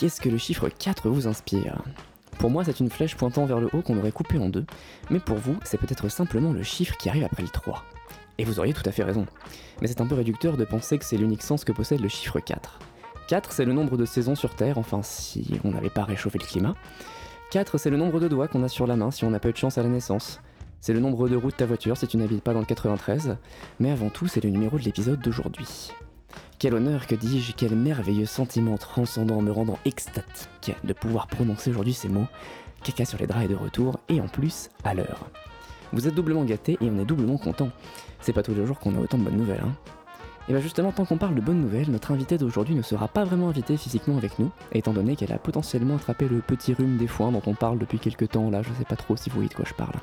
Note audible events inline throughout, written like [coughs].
qu'est-ce que le chiffre 4 vous inspire? Pour moi, c'est une flèche pointant vers le haut qu'on aurait coupé en deux, mais pour vous, c'est peut-être simplement le chiffre qui arrive après le 3. Et vous auriez tout à fait raison. Mais c'est un peu réducteur de penser que c'est l'unique sens que possède le chiffre 4. 4, c'est le nombre de saisons sur Terre, enfin si on n'avait pas réchauffé le climat. 4, c'est le nombre de doigts qu'on a sur la main si on n'a pas eu de chance à la naissance. C'est le nombre de roues de ta voiture si tu n'habites pas dans le 93. Mais avant tout, c'est le numéro de l'épisode d'aujourd'hui. Quel honneur, que dis-je, quel merveilleux sentiment transcendant me rendant extatique de pouvoir prononcer aujourd'hui ces mots. Caca sur les draps est de retour, et en plus, à l'heure. Vous êtes doublement gâtés et on est doublement content. C'est pas tous les jours qu'on a autant de bonnes nouvelles, hein. Et bien justement, tant qu'on parle de bonnes nouvelles, notre invitée d'aujourd'hui ne sera pas vraiment invitée physiquement avec nous, étant donné qu'elle a potentiellement attrapé le petit rhume des foins dont on parle depuis quelques temps, là je sais pas trop si vous voyez de quoi je parle.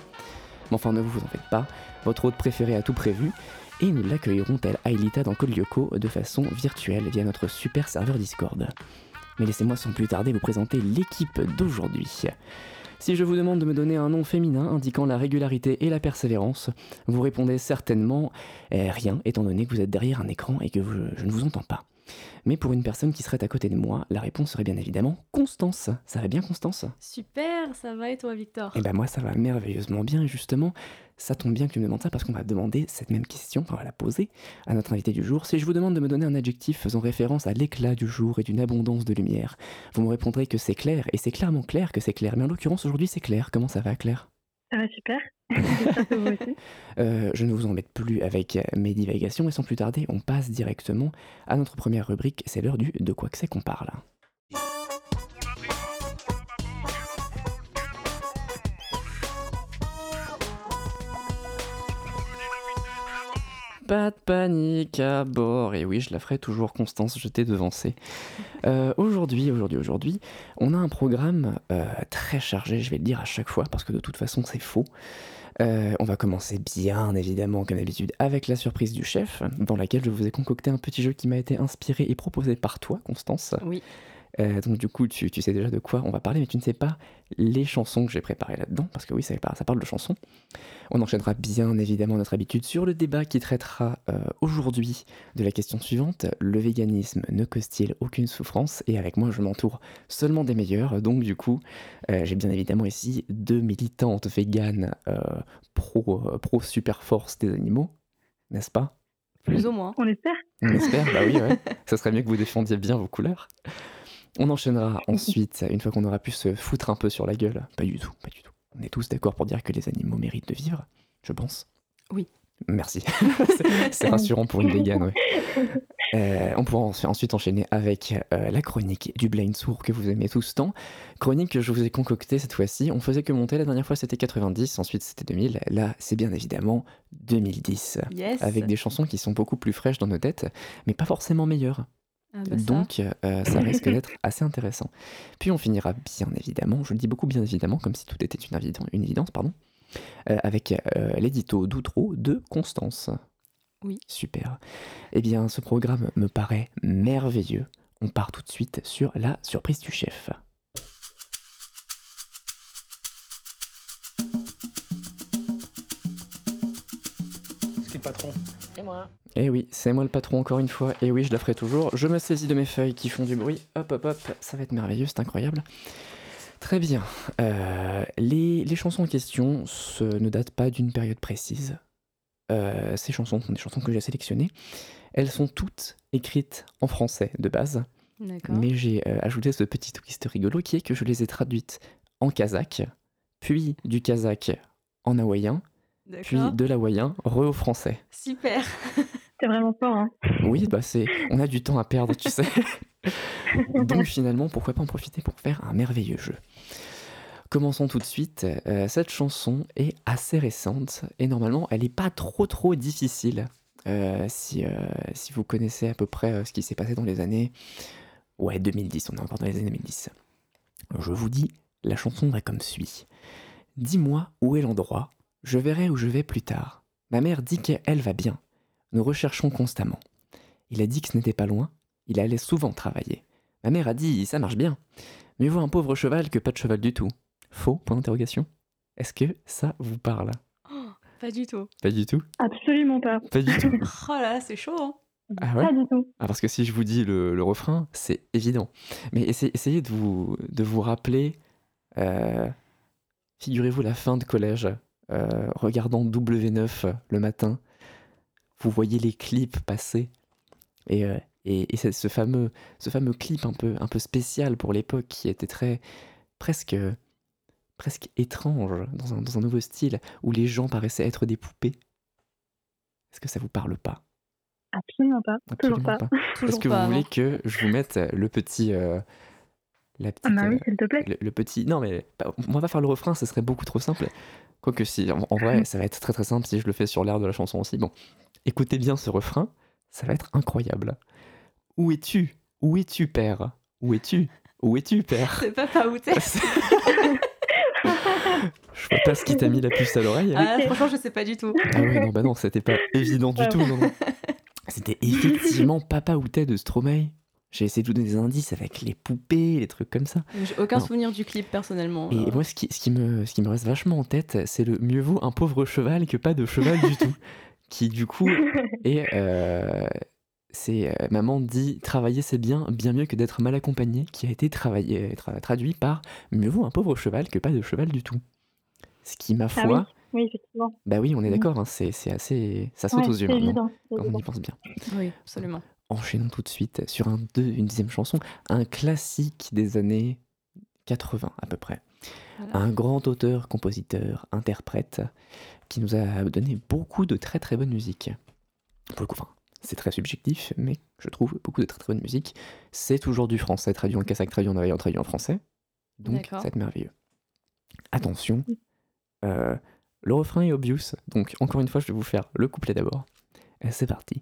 Mais enfin ne vous en faites pas, votre hôte préféré a tout prévu, et nous l'accueillerons tel Ailita dans Kolyoko de façon virtuelle via notre super serveur Discord. Mais laissez-moi sans plus tarder vous présenter l'équipe d'aujourd'hui. Si je vous demande de me donner un nom féminin indiquant la régularité et la persévérance, vous répondez certainement eh, rien, étant donné que vous êtes derrière un écran et que je ne vous entends pas. Mais pour une personne qui serait à côté de moi, la réponse serait bien évidemment Constance. Ça va bien Constance? Super, ça va et toi Victor? Eh ben moi ça va merveilleusement bien et justement, ça tombe bien que tu me demandes ça parce qu'on va demander cette même question, on va la poser à notre invité du jour. Si je vous demande de me donner un adjectif faisant référence à l'éclat du jour et d'une abondance de lumière, vous me répondrez que c'est clair et c'est clairement clair que c'est clair. Mais en l'occurrence aujourd'hui c'est clair. Comment ça va Claire? Ça va super. [laughs] Euh, je ne vous embête plus avec mes divagations et sans plus tarder, on passe directement à notre première rubrique. C'est l'heure du de quoi que c'est qu'on parle. Pas de panique à bord. Et oui, je la ferai toujours, Constance, je t'ai devancé. Euh, aujourd'hui, aujourd'hui, aujourd'hui, on a un programme euh, très chargé, je vais le dire à chaque fois, parce que de toute façon, c'est faux. Euh, on va commencer bien évidemment comme d'habitude avec la surprise du chef, dans laquelle je vous ai concocté un petit jeu qui m'a été inspiré et proposé par toi, Constance. Oui. Euh, donc du coup, tu, sais déjà de quoi on va parler, mais tu ne sais pas les chansons que j'ai préparées là-dedans, parce que oui, ça, ça, parle de chansons. On enchaînera bien évidemment notre habitude sur le débat qui traitera euh, aujourd'hui de la question suivante, le véganisme ne cause-t-il aucune souffrance? Et avec moi, je m'entoure seulement des meilleurs, donc du coup, euh, j'ai bien évidemment ici deux militantes véganes pro, pro super force des animaux, n'est-ce pas? Plus ou moins. On espère. On espère, bah oui, ouais. ça serait mieux que vous défendiez bien vos couleurs. On enchaînera ensuite, une fois qu'on aura pu se foutre un peu sur la gueule. Pas du tout, pas du tout. On est tous d'accord pour dire que les animaux méritent de vivre, je pense. Oui. Merci. [laughs] c'est rassurant pour une végane, ouais. Euh, on pourra ensuite enchaîner avec euh, la chronique du Blind Sourd que vous aimez tous tant. Chronique que je vous ai concoctée cette fois-ci. On faisait que monter. La dernière fois, c'était 90, ensuite c'était 2000. Là, c'est bien évidemment 2010. Avec des chansons qui sont beaucoup plus fraîches dans nos têtes, mais pas forcément meilleures. Ah bah Donc, euh, ça risque d'être assez intéressant. Puis on finira bien évidemment, je le dis beaucoup bien évidemment, comme si tout était une, évidence, une évidence, pardon, euh, avec euh, l'édito d'outro de Constance. Oui. Super. Eh bien, ce programme me paraît merveilleux. On part tout de suite sur la surprise du chef. C'est le patron. Et moi. Eh oui, c'est moi le patron encore une fois, et oui, je la ferai toujours. Je me saisis de mes feuilles qui font du bruit. Hop, hop, hop, ça va être merveilleux, c'est incroyable. Très bien. Euh, les, chansons en question ne datent pas d'une période précise. Euh, ces chansons sont des chansons que j'ai sélectionnées. Elles sont toutes écrites en français de base. Mais j'ai euh, ajouté ce petit twist rigolo qui est que je les ai traduites en kazakh, puis du kazakh en hawaïen, puis de l'hawaïen re au français. Super [laughs] C'est vraiment fort. Hein. Oui, bah c'est, on a du temps à perdre, tu sais. [laughs] Donc finalement, pourquoi pas en profiter pour faire un merveilleux jeu. Commençons tout de suite. Euh, cette chanson est assez récente et normalement, elle n'est pas trop trop difficile. Euh, si, euh, si vous connaissez à peu près ce qui s'est passé dans les années... Ouais, 2010, on est encore dans les années 2010. Je vous dis, la chanson va comme suit. Dis-moi où est l'endroit, je verrai où je vais plus tard. Ma mère dit qu'elle va bien. Nous recherchons constamment. Il a dit que ce n'était pas loin, il allait souvent travailler. Ma mère a dit ça marche bien. Mieux vaut un pauvre cheval que pas de cheval du tout. Faux? Point d'interrogation. Est-ce que ça vous parle? Oh, Pas du tout. Pas du tout? Absolument pas. Pas du tout. [laughs] oh là, c'est chaud. Hein Ah ouais? Pas du tout. Ah, parce que si je vous dis le, le refrain, c'est évident. Mais essayez, essayez de, vous, de vous rappeler, euh, figurez-vous la fin de collège, euh, regardant W9 le matin, vous voyez les clips passer. Et, euh, et, et c'est ce fameux, ce fameux clip un peu, un peu spécial pour l'époque qui était très presque, presque étrange, dans un, dans un nouveau style, où les gens paraissaient être des poupées. Est-ce que ça vous parle pas? Absolument pas. Toujours Absolument pas. [laughs] Toujours est-ce que pas, vous voulez non. que je vous mette le petit. euh, la petite. Ah bah oui, euh, s'il te plaît. le, le petit. Non, mais pas- on va pas faire le refrain, ce serait beaucoup trop simple. Quoique, si. En, en vrai, ça va être très très simple si je le fais sur l'air de la chanson aussi. Bon, écoutez bien ce refrain, ça va être incroyable. Où es-tu? Où es-tu, père? Où es-tu? Où es-tu, père? C'est pas où t'es. [laughs] Je vois pas ce qui t'a mis la puce à l'oreille. Ah, franchement, je sais pas du tout. Ah ouais, non, bah non, c'était pas [laughs] évident du tout. Non. C'était effectivement Papa Outé de Stromae. J'ai essayé de vous donner des indices avec les poupées, les trucs comme ça. J'ai aucun Non. souvenir du clip personnellement. Et Euh, moi, ce qui, ce, qui me, ce qui me reste vachement en tête, c'est le mieux vaut un pauvre cheval que pas de cheval du tout. [laughs] Qui, du coup, est. euh, c'est euh, Maman dit travailler c'est bien, bien mieux que d'être mal accompagné, qui a été travaillé, tra- traduit par mieux vaut un pauvre cheval que pas de cheval du tout. Ce qui, ma foi, Ah oui, effectivement. bah oui, on est Mhm. d'accord, hein, c'est assez. Ça saute Ouais, aux yeux maintenant, évident. c'est quand on y pense bien. Oui, absolument. Enchaînons tout de suite sur un deux, une deuxième chanson, un classique des années 80 à peu près. Voilà. Un grand auteur, compositeur, interprète qui nous a donné beaucoup de très très bonne musique. Pour le coup, enfin, c'est très subjectif, mais je trouve beaucoup de très très bonne musique. C'est toujours du français, traduit en kazakhs, traduit en avarien, traduit en français. Donc, c'est merveilleux. Attention, euh, le refrain est obvious, donc encore une fois, je vais vous faire le couplet d'abord. C'est parti.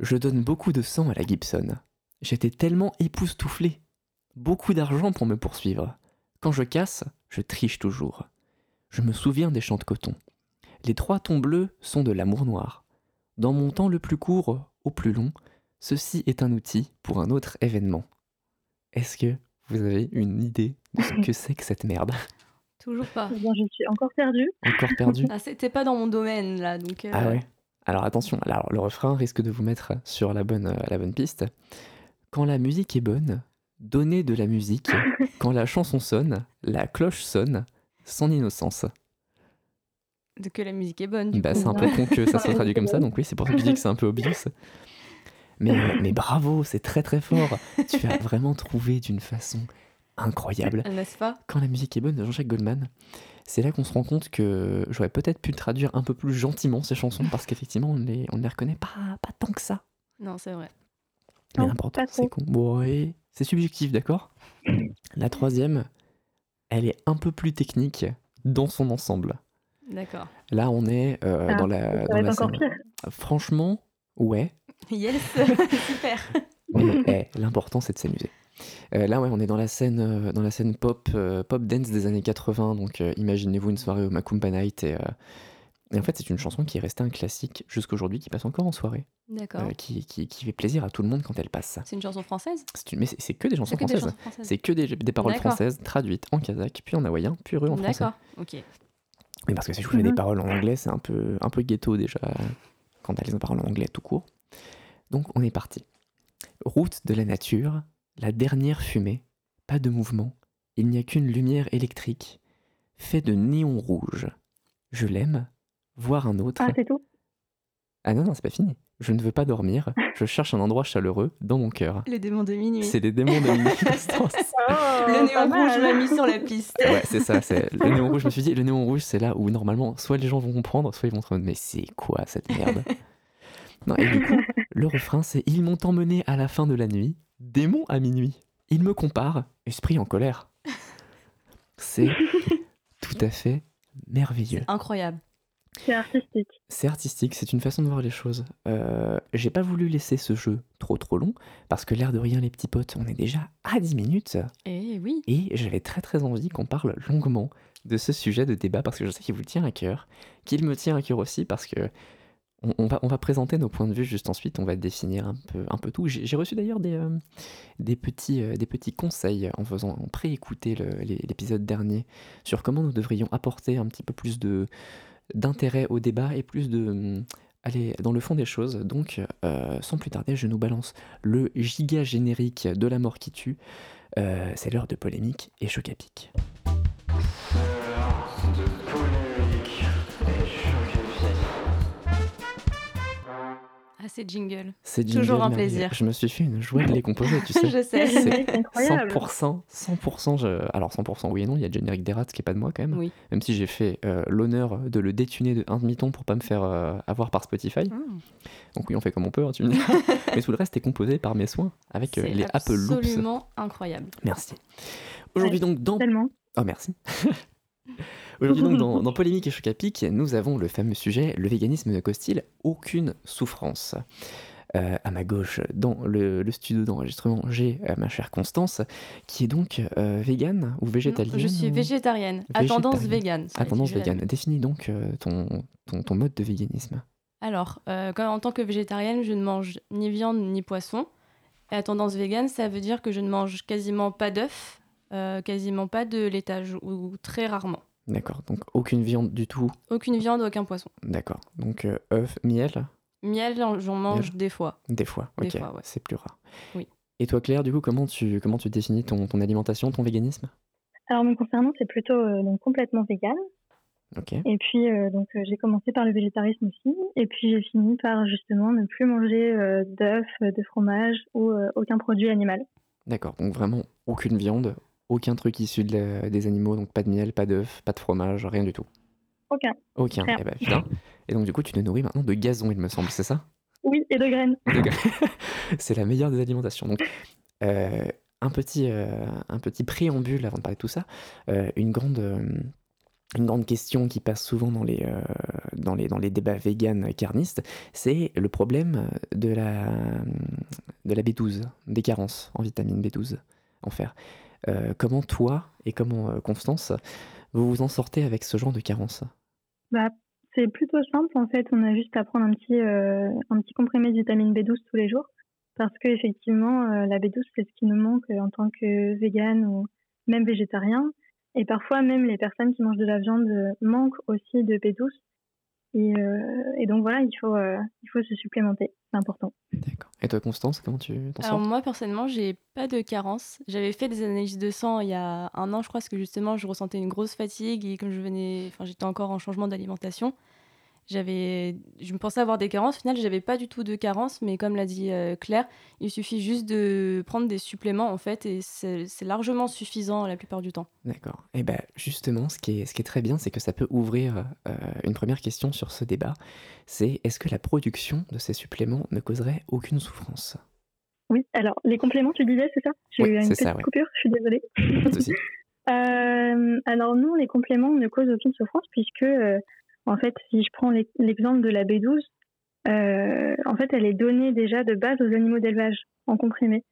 Je donne beaucoup de sang à la Gibson. J'étais tellement époustouflé. Beaucoup d'argent pour me poursuivre. Quand je casse, je triche toujours. Je me souviens des champs de coton. Les trois tons bleus sont de l'amour noir. Dans mon temps le plus court au plus long, ceci est un outil pour un autre événement. Est-ce que vous avez une idée de ce que c'est que cette merde? Toujours pas. Eh bien, je suis encore perdue. Encore perdu Ah, c'était pas dans mon domaine là, donc. euh, Ah ouais? Alors attention, alors le refrain risque de vous mettre sur la bonne, euh, la bonne piste. Quand la musique est bonne, donnez de la musique. [laughs] Quand la chanson sonne, la cloche sonne, sans innocence. De que la musique est bonne. Du Bah, coup. c'est un peu con que ça soit traduit comme ça, [laughs] donc oui, c'est pour ça que je dis que c'est un peu obvious. Mais, mais bravo, c'est très très fort. Tu as vraiment trouvé d'une façon incroyable. [laughs] N'est-ce pas? Quand la musique est bonne de Jean-Jacques Goldman, c'est là qu'on se rend compte que j'aurais peut-être pu traduire un peu plus gentiment ces chansons parce qu'effectivement on les, on ne les reconnaît pas, pas tant que ça. Non, c'est vrai. Mais l'important c'est. Bon, ouais, c'est subjectif, d'accord? La troisième, elle est un peu plus technique dans son ensemble. D'accord. Là on est euh, Ah, dans la, Ça dans va la être encore scène. pire. Franchement, ouais, Yes, [laughs] super. mais eh, l'important c'est de s'amuser. Euh, là, ouais, on est dans la scène, euh, dans la scène pop, euh, pop dance des années 80. Donc, imaginez-vous une soirée au Macumba Night. Et, et en fait, c'est une chanson qui est restée un classique jusqu'aujourd'hui, qui passe encore en soirée, D'accord. qui, qui- qui fait plaisir à tout le monde quand elle passe. C'est une chanson française? C'est une- mais c'est c'est que des chansons que françaises. C'est que des, des paroles françaises traduites en kazakh, puis en hawaïen, puis en français. D'accord, ok. Mais parce que si je vous fais des Mhm. paroles en anglais, c'est un peu, un peu ghetto déjà, quand elle les paroles en anglais tout court. Donc on est parti. Route de la nature, la dernière fumée, pas de mouvement, il n'y a qu'une lumière électrique, fait de néon rouge. Je l'aime, voir un autre. Ah, c'est tout? Ah non, non, c'est pas fini. Je ne veux pas dormir, je [laughs] cherche un endroit chaleureux dans mon cœur. Les démons de minuit. C'est les démons de minuit [laughs] Constance. Le néon rouge m'a mis sur la piste. Ouais, c'est ça. C'est le néon rouge. Je me suis dit, le néon rouge, c'est là où normalement, soit les gens vont comprendre, soit ils vont se dire, mais c'est quoi cette merde? [laughs] Non, et du coup, le refrain, c'est ils m'ont emmené à la fin de la nuit, démon à minuit. Ils me comparent, esprit en colère. [laughs] C'est tout à fait merveilleux. Incroyable. C'est artistique. C'est artistique, c'est une façon de voir les choses. Euh, J'ai pas voulu laisser ce jeu trop trop long, parce que l'air de rien, les petits potes, on est déjà à 10 minutes. Et oui. Et j'avais très très envie qu'on parle longuement de ce sujet de débat parce que je sais qu'il vous tient à cœur, qu'il me tient à cœur aussi parce que on, va, présenter nos points de vue juste ensuite, on va définir un peu, un peu tout. J'ai reçu d'ailleurs des, euh, euh, des petits conseils en faisant pré-écouter l'épisode dernier sur comment nous devrions apporter un petit peu plus d'intérêt au débat et plus de hum, aller dans le fond des choses. Donc, euh, sans plus tarder, je nous balance le giga générique de la mort qui tue. C'est l'heure de polémique et choc à pic. Ah, c'est jingle. C'est Toujours un plaisir. Je me suis fait une joie de les composer, tu [laughs] sais. Je sais. C'est C'est incroyable. 100%, 100%, je- alors 100% oui et non, il y a le générique des rats qui est pas de moi quand même. Oui. Même si j'ai fait euh, l'honneur de le détuner de un demi-ton pour pas me faire euh, avoir par Spotify. Hmm. Donc oui, on fait comme on peut, hein, tu me dis. [laughs] Mais tout le reste est composé par mes soins avec euh, les Apple Loops. absolument incroyable. Merci. Aujourd'hui donc dans Tellement. Oh merci. [laughs] Aujourd'hui donc dans, [laughs] dans Polémique et Choc à Pic, nous avons le fameux sujet le véganisme ne cause-t-il aucune souffrance? Euh, à ma gauche, dans le, le studio d'enregistrement, j'ai euh, ma chère Constance, qui est donc euh, végane ou végétalienne Je suis ou- végétarienne, à tendance végane. À tendance végane. Définis donc euh, ton, ton, ton mode de véganisme. Alors, euh, quand- en tant que végétarienne, je ne mange ni viande ni poisson. Et à tendance végane, ça veut dire que je ne mange quasiment pas d'œufs, quasiment pas de laitage, ou très rarement. D'accord, donc aucune viande du tout. Aucune viande, aucun poisson. D'accord, donc euh, œuf, miel, Miel, j'en mange des fois. des fois. Des ok, fois, ouais. c'est plus rare. Oui. Et toi Claire, du coup, comment tu, comment tu définis ton, ton alimentation, ton véganisme? Alors, me concernant, c'est plutôt euh, donc, complètement vegan. Ok. Et puis, euh, donc, euh, j'ai commencé par le végétarisme aussi. Et puis, j'ai fini par justement ne plus manger euh, d'œufs, de fromage ou euh, aucun produit animal. D'accord, donc vraiment aucune viande, aucun truc issu de la- des animaux, donc pas de miel, pas d'œuf, pas de fromage, rien du tout. Aucun. Aucun, Rien. eh ben putain. Et donc du coup tu te nourris maintenant de gazon il me semble, c'est ça? Oui, et de graines. [laughs] C'est la meilleure des alimentations. Donc euh, un, petit, euh, un petit préambule avant de parler de tout ça, euh, une grande... une grande question qui passe souvent dans les, euh, dans les, dans les débats véganes carnistes, c'est le problème de la, de la B12, des carences en vitamine B12, en fer. Euh, comment toi et comment euh, Constance, vous vous en sortez avec ce genre de carence? Bah, c'est plutôt simple en fait. On a juste à prendre un petit, euh, un petit comprimé de vitamine B12 tous les jours. Parce que effectivement, euh, la B12, c'est ce qui nous manque en tant que vegan ou même végétarien. Et parfois, même les personnes qui mangent de la viande manquent aussi de B12. Et, euh, et donc voilà, il faut, euh, il faut se supplémenter. C'est important. D'accord. Et toi Constance, comment tu t'en Alors sors? moi personnellement, j'ai pas de carence. J'avais fait des analyses de sang il y a un an, je crois, parce que justement, je ressentais une grosse fatigue et comme je venais, enfin, j'étais encore en changement d'alimentation. J'avais, je me pensais avoir des carences. Au final, j'avais pas du tout de carences, mais comme l'a dit euh, Claire, il suffit juste de prendre des suppléments en fait, et c'est largement suffisant la plupart du temps. D'accord. Et ben justement, ce qui est, ce qui est très bien, c'est que ça peut ouvrir euh, une première question sur ce débat. C'est est-ce que la production de ces suppléments ne causerait aucune souffrance? Oui, alors les compléments, tu disais, c'est ça? J'ai Oui, eu une c'est petite ça, ouais. coupure, je suis désolée. Pas de souci. [laughs] Euh, alors non, les compléments ne causent aucune souffrance puisque, euh, en fait, si je prends l'e- l'exemple de la B12, euh, en fait, elle est donnée déjà de base aux animaux d'élevage en comprimé.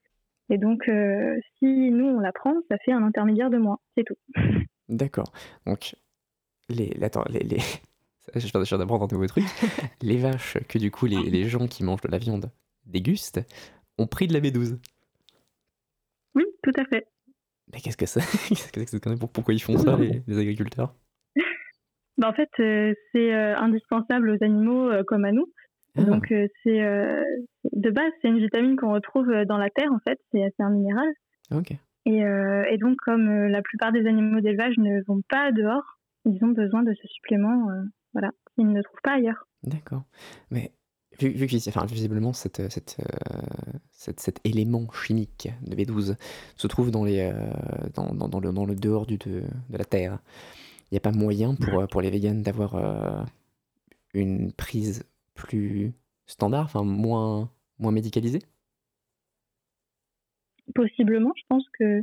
Et donc, euh, si nous, on la prend, ça fait un intermédiaire de moins, c'est tout. D'accord. Donc, les, attends, les, les... je viens d'apprendre un nouveau truc. les vaches que du coup les, les gens qui mangent de la viande dégustent ont pris de la B12. Oui, tout à fait. Mais qu'est-ce que c'est Pourquoi ils font ça, les, les agriculteurs Bah, en fait, euh, c'est euh, indispensable aux animaux euh, comme à nous. Ah, Donc, c'est de base, c'est une vitamine qu'on retrouve dans la terre, en fait, c'est un minéral. Ok. Et, et donc, comme la plupart des animaux d'élevage ne vont pas dehors, ils ont besoin de ce supplément, voilà, qu'ils ne trouvent pas ailleurs. D'accord. Mais vu, vu que enfin, visiblement cette, cette, euh, cette- cet élément chimique de B12 se trouve dans, les, euh, dans, dans- dans le, dans le dehors du, de, de la Terre, n'y a pas moyen pour, euh, pour les véganes d'avoir euh, une prise plus standard, enfin moins, moins médicalisée? Possiblement, je pense que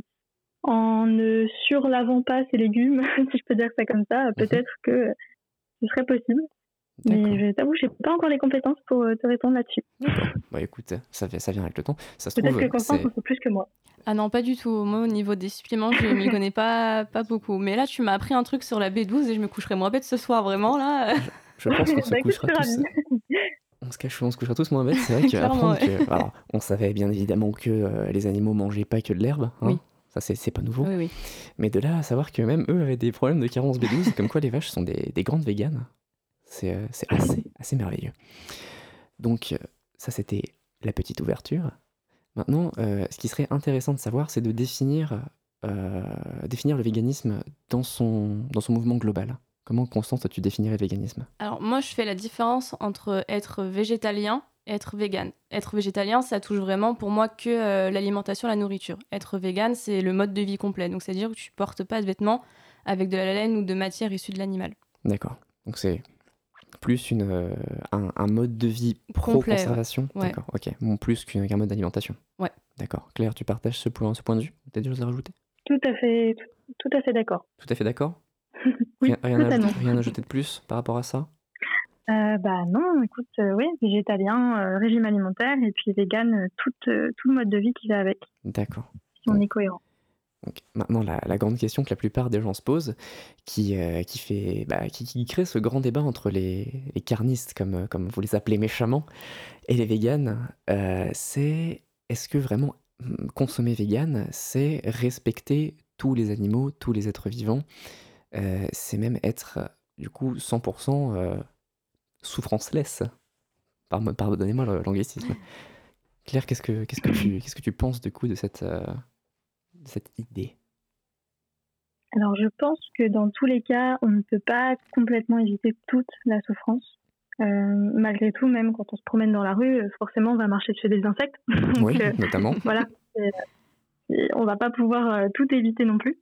en ne surlavant pas ces légumes, [laughs] si je peux dire ça comme ça, peut-être que ce serait possible. Mais je t'avoue, j'ai pas encore les compétences pour euh, te répondre là-dessus. [laughs] Bah écoute, ça, vient- ça vient avec le temps. Ça se Peut-être trouve, que Constance en sait plus que moi. Ah non, pas du tout. Moi, au niveau des suppléments, je m'y [laughs] connais pas, pas beaucoup. Mais là, tu m'as appris un truc sur la B12 et je me coucherai moins bête ce soir, vraiment, là. je pense qu'on se [laughs] Bah, couchera je suis tous. ravie. On se, cache, on se couchera tous moins bêtes. C'est vrai qu'apprendre que. Alors, on savait bien évidemment que euh, les animaux mangeaient pas que de l'herbe. hein. Oui. Ça, c'est c'est pas nouveau. Oui, oui. Mais de là à savoir que même eux avaient des problèmes de carence B12, comme quoi les vaches sont des, des grandes véganes. C'est euh, assez, assez merveilleux. Donc, euh, ça, c'était la petite ouverture. Maintenant, euh, ce qui serait intéressant de savoir, c'est de définir, euh, définir le véganisme dans son, dans son mouvement global. Comment, Constance, tu définirais le véganisme? Alors moi, je fais la différence entre être végétalien et être vegan. Être végétalien, ça touche vraiment pour moi que euh, l'alimentation, la nourriture. Être vegan, c'est le mode de vie complet. Donc c'est-à-dire que tu portes pas de vêtements avec de la laine ou de matière issue de l'animal. D'accord. Donc, c'est plus une, euh, un, un mode de vie pro-conservation ouais. D'accord, ok. Bon, plus qu'un mode d'alimentation Ouais. D'accord. Claire, tu partages ce point, ce point de vue? Tu as des choses à rajouter? Tout à fait, tout, tout à fait d'accord. Tout à fait d'accord? [laughs] Oui, rien, rien à rien à ajouter de plus par rapport à ça? Euh, bah non, écoute, euh, oui, végétalien, euh, régime alimentaire et puis vegan, euh, tout, euh, tout le mode de vie qui va avec, D'accord. si on est cohérent. Donc, maintenant, la, la grande question que la plupart des gens se posent, qui, euh, qui, fait, bah, qui, qui crée ce grand débat entre les, les carnistes, comme, euh, comme vous les appelez méchamment, et les véganes, euh, c'est est-ce que vraiment hum, consommer vegan, c'est respecter tous les animaux, tous les êtres vivants euh, C'est même être, du coup, 100% euh, souffranceless? Pardon- Pardonnez-moi le- l'anglicisme. Claire, qu'est-ce que, qu'est-ce que, tu, [clears throat] qu'est-ce que tu penses, du coup, de cette, cette idée Alors je pense que dans tous les cas, on ne peut pas complètement éviter toute la souffrance. Euh, malgré tout, même quand on se promène dans la rue, euh, forcément on va marcher chez des insectes. [laughs] Donc, Oui, euh, notamment. [laughs] voilà, c'est- on va pas pouvoir tout éviter non plus.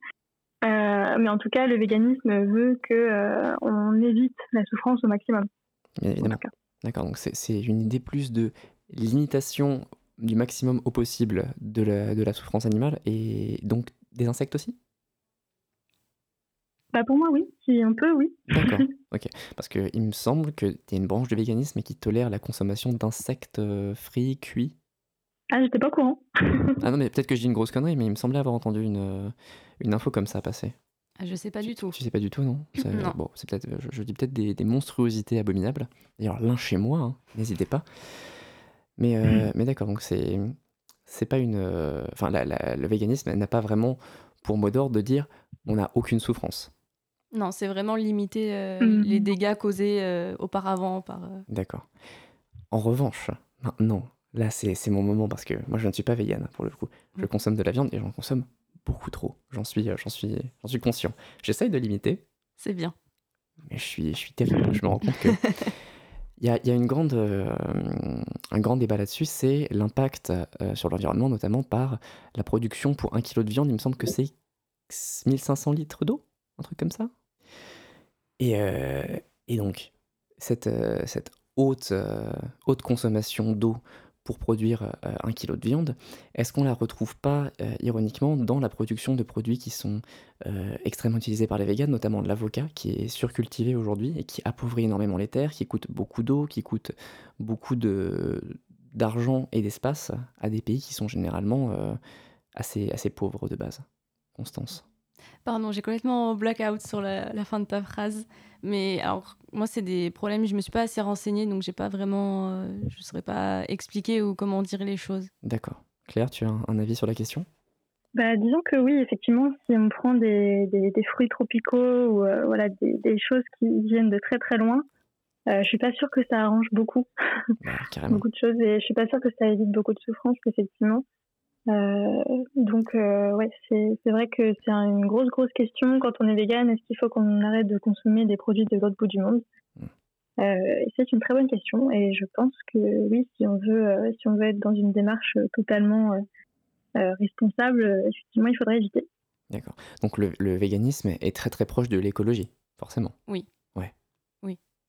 Euh, mais en tout cas, le véganisme veut que on évite la souffrance au maximum. Bien en évidemment. D'accord, donc c'est une idée plus de limitation du maximum au possible de la, de la souffrance animale et donc des insectes aussi? Bah pour moi, oui. Si on peut, oui. D'accord, [laughs] ok. Parce qu'il me semble qu'il y a une branche de véganisme qui tolère la consommation d'insectes euh, frits, cuits. Ah, j'étais pas au courant. [laughs] Ah non, mais peut-être que je dis une grosse connerie, mais il me semblait avoir entendu une, euh, une info comme ça passer. Ah, je sais pas tu, du tout. Tu sais pas du tout, non? [laughs] Bon, c'est peut-être, je, je dis peut-être des, des monstruosités abominables. D'ailleurs, lâchez-moi, hein, n'hésitez pas. Mais, euh, mais d'accord, donc c'est, c'est pas une. euh, Enfin, la- la- le véganisme n'a pas vraiment pour mot d'ordre de dire on n'a aucune souffrance. Non, c'est vraiment limiter euh, Mhm. les dégâts causés euh, auparavant par. euh, D'accord. En revanche, maintenant, là c'est c'est mon moment parce que moi je ne suis pas végane pour le coup. Je Mm. consomme de la viande et j'en consomme beaucoup trop. J'en suis, j'en suis, j'en suis conscient. J'essaye de limiter, C'est bien. mais je suis, je suis terrible. Je me rends compte que [laughs] il y a, y a une grande, euh, un grand débat là-dessus, c'est l'impact euh, sur l'environnement, notamment par la production pour un kilo de viande. Il me semble que c'est 1500 litres d'eau, un truc comme ça. Et, euh, et donc, cette, cette haute, haute consommation d'eau pour produire euh, un kilo de viande, est-ce qu'on la retrouve pas, euh, ironiquement, dans la production de produits qui sont euh, extrêmement utilisés par les véganes, notamment de l'avocat, qui est surcultivé aujourd'hui et qui appauvrit énormément les terres, qui coûte beaucoup d'eau, qui coûte beaucoup d'argent et d'espace à des pays qui sont généralement assez, assez pauvres de base? Constance. Pardon, j'ai complètement blackout sur la, la fin de ta phrase. Mais alors, moi, c'est des problèmes. Je me suis pas assez renseignée, donc j'ai pas vraiment. euh, je saurais pas expliquer ou comment dire les choses. D'accord. Claire, tu as un, un avis sur la question? Bah, disons que oui, effectivement, si on prend des, des, des fruits tropicaux ou euh, voilà, des, des choses qui viennent de très très loin, euh, je suis pas sûre que ça arrange beaucoup, Bah, [laughs] Carrément. beaucoup de choses et je suis pas sûre que ça évite beaucoup de souffrance, effectivement. Euh, donc, euh, ouais, c'est c'est vrai que c'est un- une grosse, grosse question quand on est vegan. Est-ce qu'il faut qu'on arrête de consommer des produits de l'autre bout du monde? Mm. euh, et C'est une très bonne question et je pense que oui, si on veut, euh, si on veut être dans une démarche totalement euh, euh, responsable, effectivement, il faudrait éviter. D'accord. Donc le, le véganisme est très très proche de l'écologie, forcément.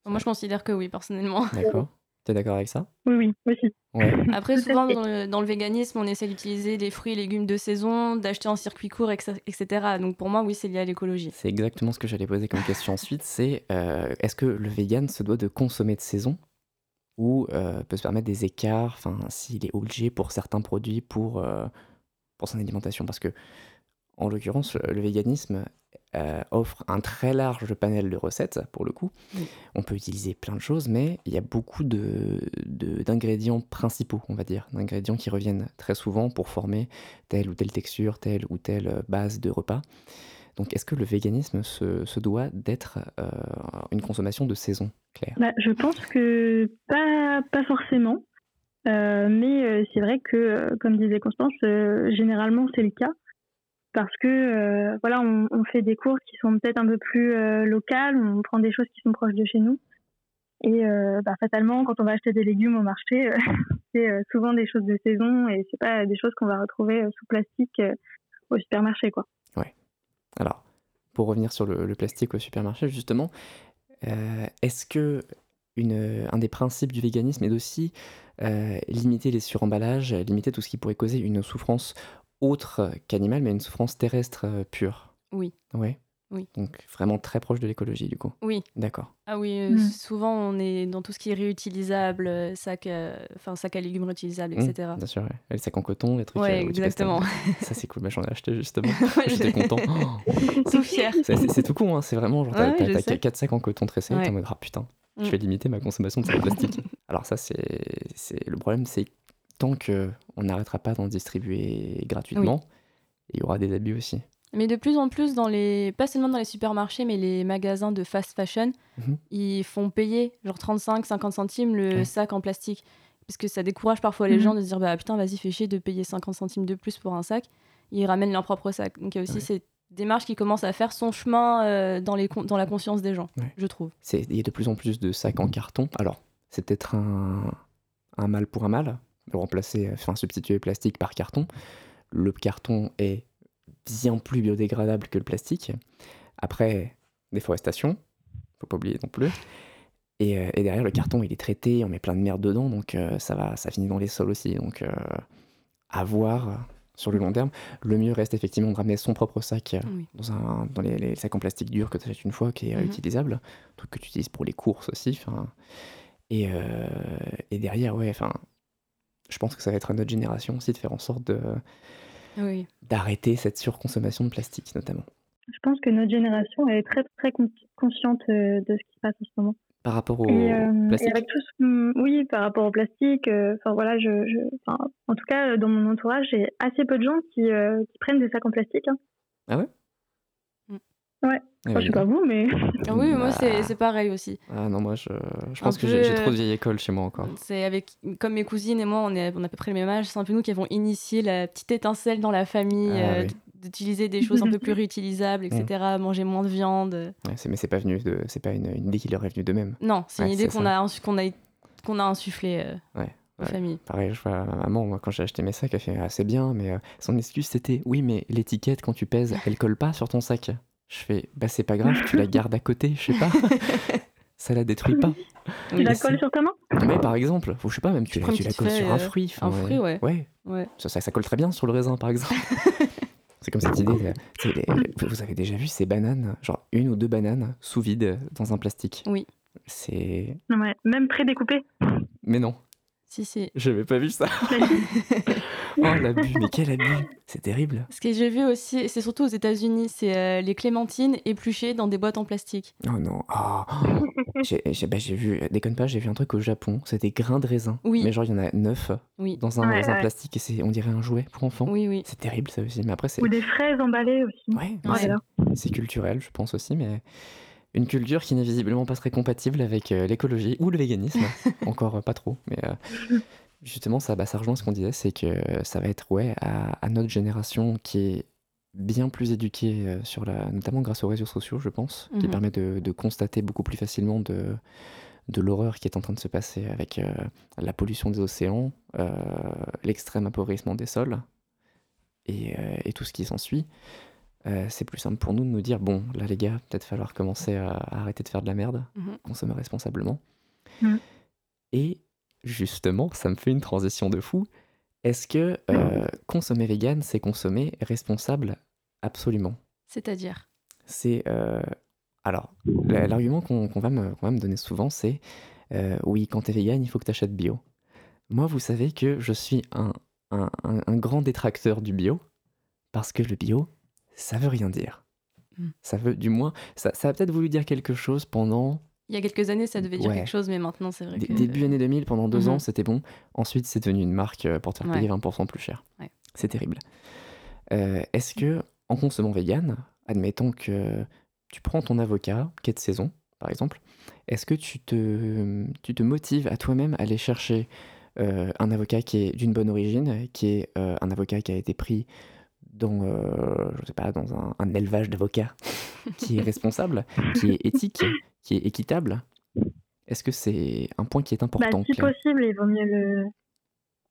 Moi, je considère que oui, personnellement. D'accord T'es d'accord avec ça? Oui, oui, aussi. Ouais. [laughs] Après, souvent, dans le, dans le véganisme, on essaie d'utiliser des fruits et légumes de saison, d'acheter en circuit court, etc. Donc, pour moi, oui, c'est lié à l'écologie. C'est exactement ce que j'allais poser comme question ensuite, c'est euh, est-ce que le vegan se doit de consommer de saison ou euh, peut se permettre des écarts, enfin s'il est obligé pour certains produits pour, euh, pour son alimentation? Parce que en l'occurrence, le, le véganisme euh, offre un très large panel de recettes pour le coup. Oui. On peut utiliser plein de choses, mais il y a beaucoup de, de- d'ingrédients principaux, on va dire, d'ingrédients qui reviennent très souvent pour former telle ou telle texture, telle ou telle euh, base de repas. Donc, est-ce que le véganisme se, se doit d'être euh, une consommation de saison Claire? Bah, je pense que pas, pas forcément. Euh, mais c'est vrai que, comme disait Constance, généralement c'est le cas. Parce que euh, voilà, on, fait des courses qui sont peut-être un peu plus euh, locales, on prend des choses qui sont proches de chez nous. Et euh, bah, fatalement, quand on va acheter des légumes au marché, [laughs] c'est souvent des choses de saison et c'est pas des choses qu'on va retrouver sous plastique au supermarché, quoi. Alors, pour revenir sur le, plastique au supermarché, justement, est-ce que une, un des principes du véganisme est aussi euh, limiter les suremballages, limiter tout ce qui pourrait causer une souffrance autre qu'animale, mais une souffrance terrestre euh, pure Oui. Ouais. Oui. Donc vraiment très proche de l'écologie, du coup. Oui. D'accord. Ah oui, euh, Mm. souvent on est dans tout ce qui est réutilisable, euh, sac, euh, enfin sac à légumes réutilisables, Mm, etc. bien sûr, ouais. Et les sacs en coton, les trucs. Ouais, euh, exactement. [laughs] Ça, c'est cool. Bah, J'en ai acheté justement. [laughs] J'étais content. [laughs] Tout fier. c'est- tout con, hein. c'est vraiment genre, t'as Ouais, t'as- je t'as sais. 4 sacs en coton tressé, t'es en mode, ah putain, je Mm. vais limiter ma consommation de sacs plastique. Alors, ça, c'est c'est- le problème, c'est tant qu'on n'arrêtera pas d'en distribuer gratuitement, il y aura des abus aussi. Mais de plus en plus, dans les... pas seulement dans les supermarchés, mais les magasins de fast fashion, Mhm. ils font payer genre 35-50 centimes le Ouais. sac en plastique. Parce que ça décourage parfois les Mhm. gens de se dire bah putain, vas-y, fais chier de payer 50 centimes de plus pour un sac. Ils ramènent leur propre sac. Donc il y a aussi Ouais. cette démarche qui commence à faire son chemin euh, dans, les con- dans la conscience des gens, Ouais. je trouve. Il y a de plus en plus de sacs en carton. Alors, c'est peut-être un, un mal pour un mal, remplacer, enfin, substituer le plastique par carton. Le carton est bien plus biodégradable que le plastique. Après, déforestation, faut pas oublier non plus. Et, euh, et derrière, le carton, il est traité, on met plein de merde dedans, donc euh, ça va, ça finit dans les sols aussi. Donc, euh, à voir euh, sur le long terme. Le mieux reste effectivement de ramener son propre sac euh, Oui. dans, un, dans les, les sacs en plastique dur que tu achètes une fois, qui est Mhm. utilisable, truc que tu utilises pour les courses aussi. Et, euh, et derrière, ouais, enfin, je pense que ça va être à notre génération aussi de faire en sorte de- Oui. d'arrêter cette surconsommation de plastique, notamment. Je pense que notre génération est très très con- consciente euh, de ce qui se passe en ce moment. Par rapport au Et, euh, et plastique. avec tout ce- oui, par rapport au plastique, euh, enfin voilà, je, je, enfin, en tout cas, dans mon entourage, j'ai assez peu de gens qui, euh, qui prennent des sacs en plastique. Hein. Eh Enfin, je sais pas vous, mais Ah oui, moi Bah. c'est c'est pareil aussi. Ah non, moi, je, je Un pense que peu, j'ai euh, trop de vieille école chez moi encore. C'est avec comme mes cousines et moi, on est on a à peu près le même âge. C'est un peu nous qui avons initié la petite étincelle dans la famille, Ah euh, oui. d- d'utiliser des choses un peu plus [laughs] réutilisables, etc. Manger moins de viande. Ouais, c'est- mais c'est pas venu de, c'est pas une, une idée qui leur est venue d'eux-mêmes. Non, c'est une Ouais, idée c'est qu'on a insu- qu'on a qu'on a insufflé euh, Ouais, aux ouais. familles. Pareil, je vois ma maman, moi, quand j'ai acheté mes sacs, elle fait assez bien, mais euh, son excuse c'était oui, mais l'étiquette, quand tu pèses, [laughs] elle colle pas sur ton sac. Je fais bah, c'est pas grave, tu la [laughs] gardes à côté, je sais pas. [laughs] ça la détruit pas. tu la colles sur ta main? Mais par exemple, faut, je sais pas, même tu Tu la, tu la colles sur un euh, fruit. un fruit, ouais. Ouais, Ouais. ça, ça, ça colle très bien sur le raisin, par exemple. [laughs] c'est comme cette idée, les- vous avez déjà vu ces bananes, genre une ou deux bananes sous vide dans un plastique? Oui. C'est. Non, ouais, Même pré-découpé. Mais non, Si si. j'avais pas vu ça. Oh l'abus, mais quel abus C'est terrible. Ce que j'ai vu aussi, c'est surtout aux États-Unis, c'est euh, les clémentines épluchées dans des boîtes en plastique. Oh non, ah. [laughs] j'ai j'ai- bah, j'ai vu, déconne pas, j'ai vu un truc au Japon, c'est des grains de raisin. Oui. Mais genre, il y en a neuf Oui. dans un, Ouais, dans un ouais. plastique et c'est, on dirait un jouet pour enfants. Oui oui. C'est terrible ça aussi, mais après, c'est. Ou des fraises emballées aussi. Ouais, Ouais, c'est- culturel, je pense aussi, mais une culture qui n'est visiblement pas très compatible avec euh, l'écologie ou le véganisme. [laughs] Encore euh, pas trop, mais euh, justement, ça, bah, ça rejoint ce qu'on disait, c'est que ça va être ouais, à, à notre génération qui est bien plus éduquée euh, sur la, notamment grâce aux réseaux sociaux, je pense, qui Mhm. permet de, de constater beaucoup plus facilement de, de l'horreur qui est en train de se passer avec euh, la pollution des océans, euh, l'extrême appauvrissement des sols et, euh, et tout ce qui s'ensuit. Euh, c'est plus simple pour nous de nous dire bon, là les gars, peut-être falloir commencer à, à arrêter de faire de la merde, Mhm. consommer responsablement. Mhm. Et justement, ça me fait une transition de fou. Est-ce que euh, consommer vegan, c'est consommer responsable? Absolument. C'est-à-dire? C'est euh, alors la- l'argument qu'on va, me- qu'on va me donner souvent, c'est euh, oui, quand t'es vegan, il faut que t'achètes bio. Moi, vous savez que je suis un, un- un- un grand détracteur du bio parce que le bio, ça veut rien dire. Mm. Ça veut, du moins, ça, ça a peut-être voulu dire quelque chose pendant Il y a quelques années, ça devait dire Ouais. quelque chose, mais maintenant, c'est vrai que. début année 2000, pendant deux Mhm. ans, c'était bon. Ensuite, c'est devenu une marque euh, pour te faire payer Ouais. 20% plus cher. Ouais. C'est terrible. Euh, Est-ce que, en consommant vegan, admettons que tu prends ton avocat, qui est de saison, par exemple, est-ce que tu te, tu te motives à toi-même à aller chercher euh, un avocat qui est d'une bonne origine, qui est euh, un avocat qui a été pris dans, euh, je sais pas, dans un, un élevage d'avocats, [laughs] qui est responsable, qui est éthique, qui est équitable Est-ce que c'est un point qui est Bah, important si Claire? possible, il vaut mieux le.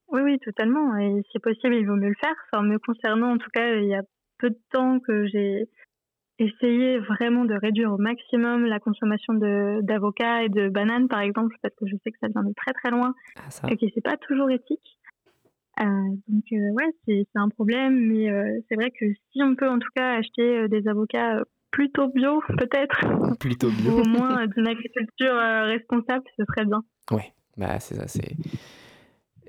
Oui, oui, totalement. Et si possible, il vaut mieux le faire. Enfin, me concernant, en tout cas, il y a peu de temps que j'ai essayé vraiment de réduire au maximum la consommation d'avocats et de bananes, par exemple, parce que je sais que ça vient de très très loin Ah, ça. et que c'est pas toujours éthique. Euh, donc euh, ouais, c'est un problème, mais euh, c'est vrai que si on peut en tout cas acheter euh, des avocats plutôt bio, peut-être, Plutôt ou bio. au moins euh, d'une agriculture euh, responsable, ce serait bien. Ouais, bah c'est ça, c'est.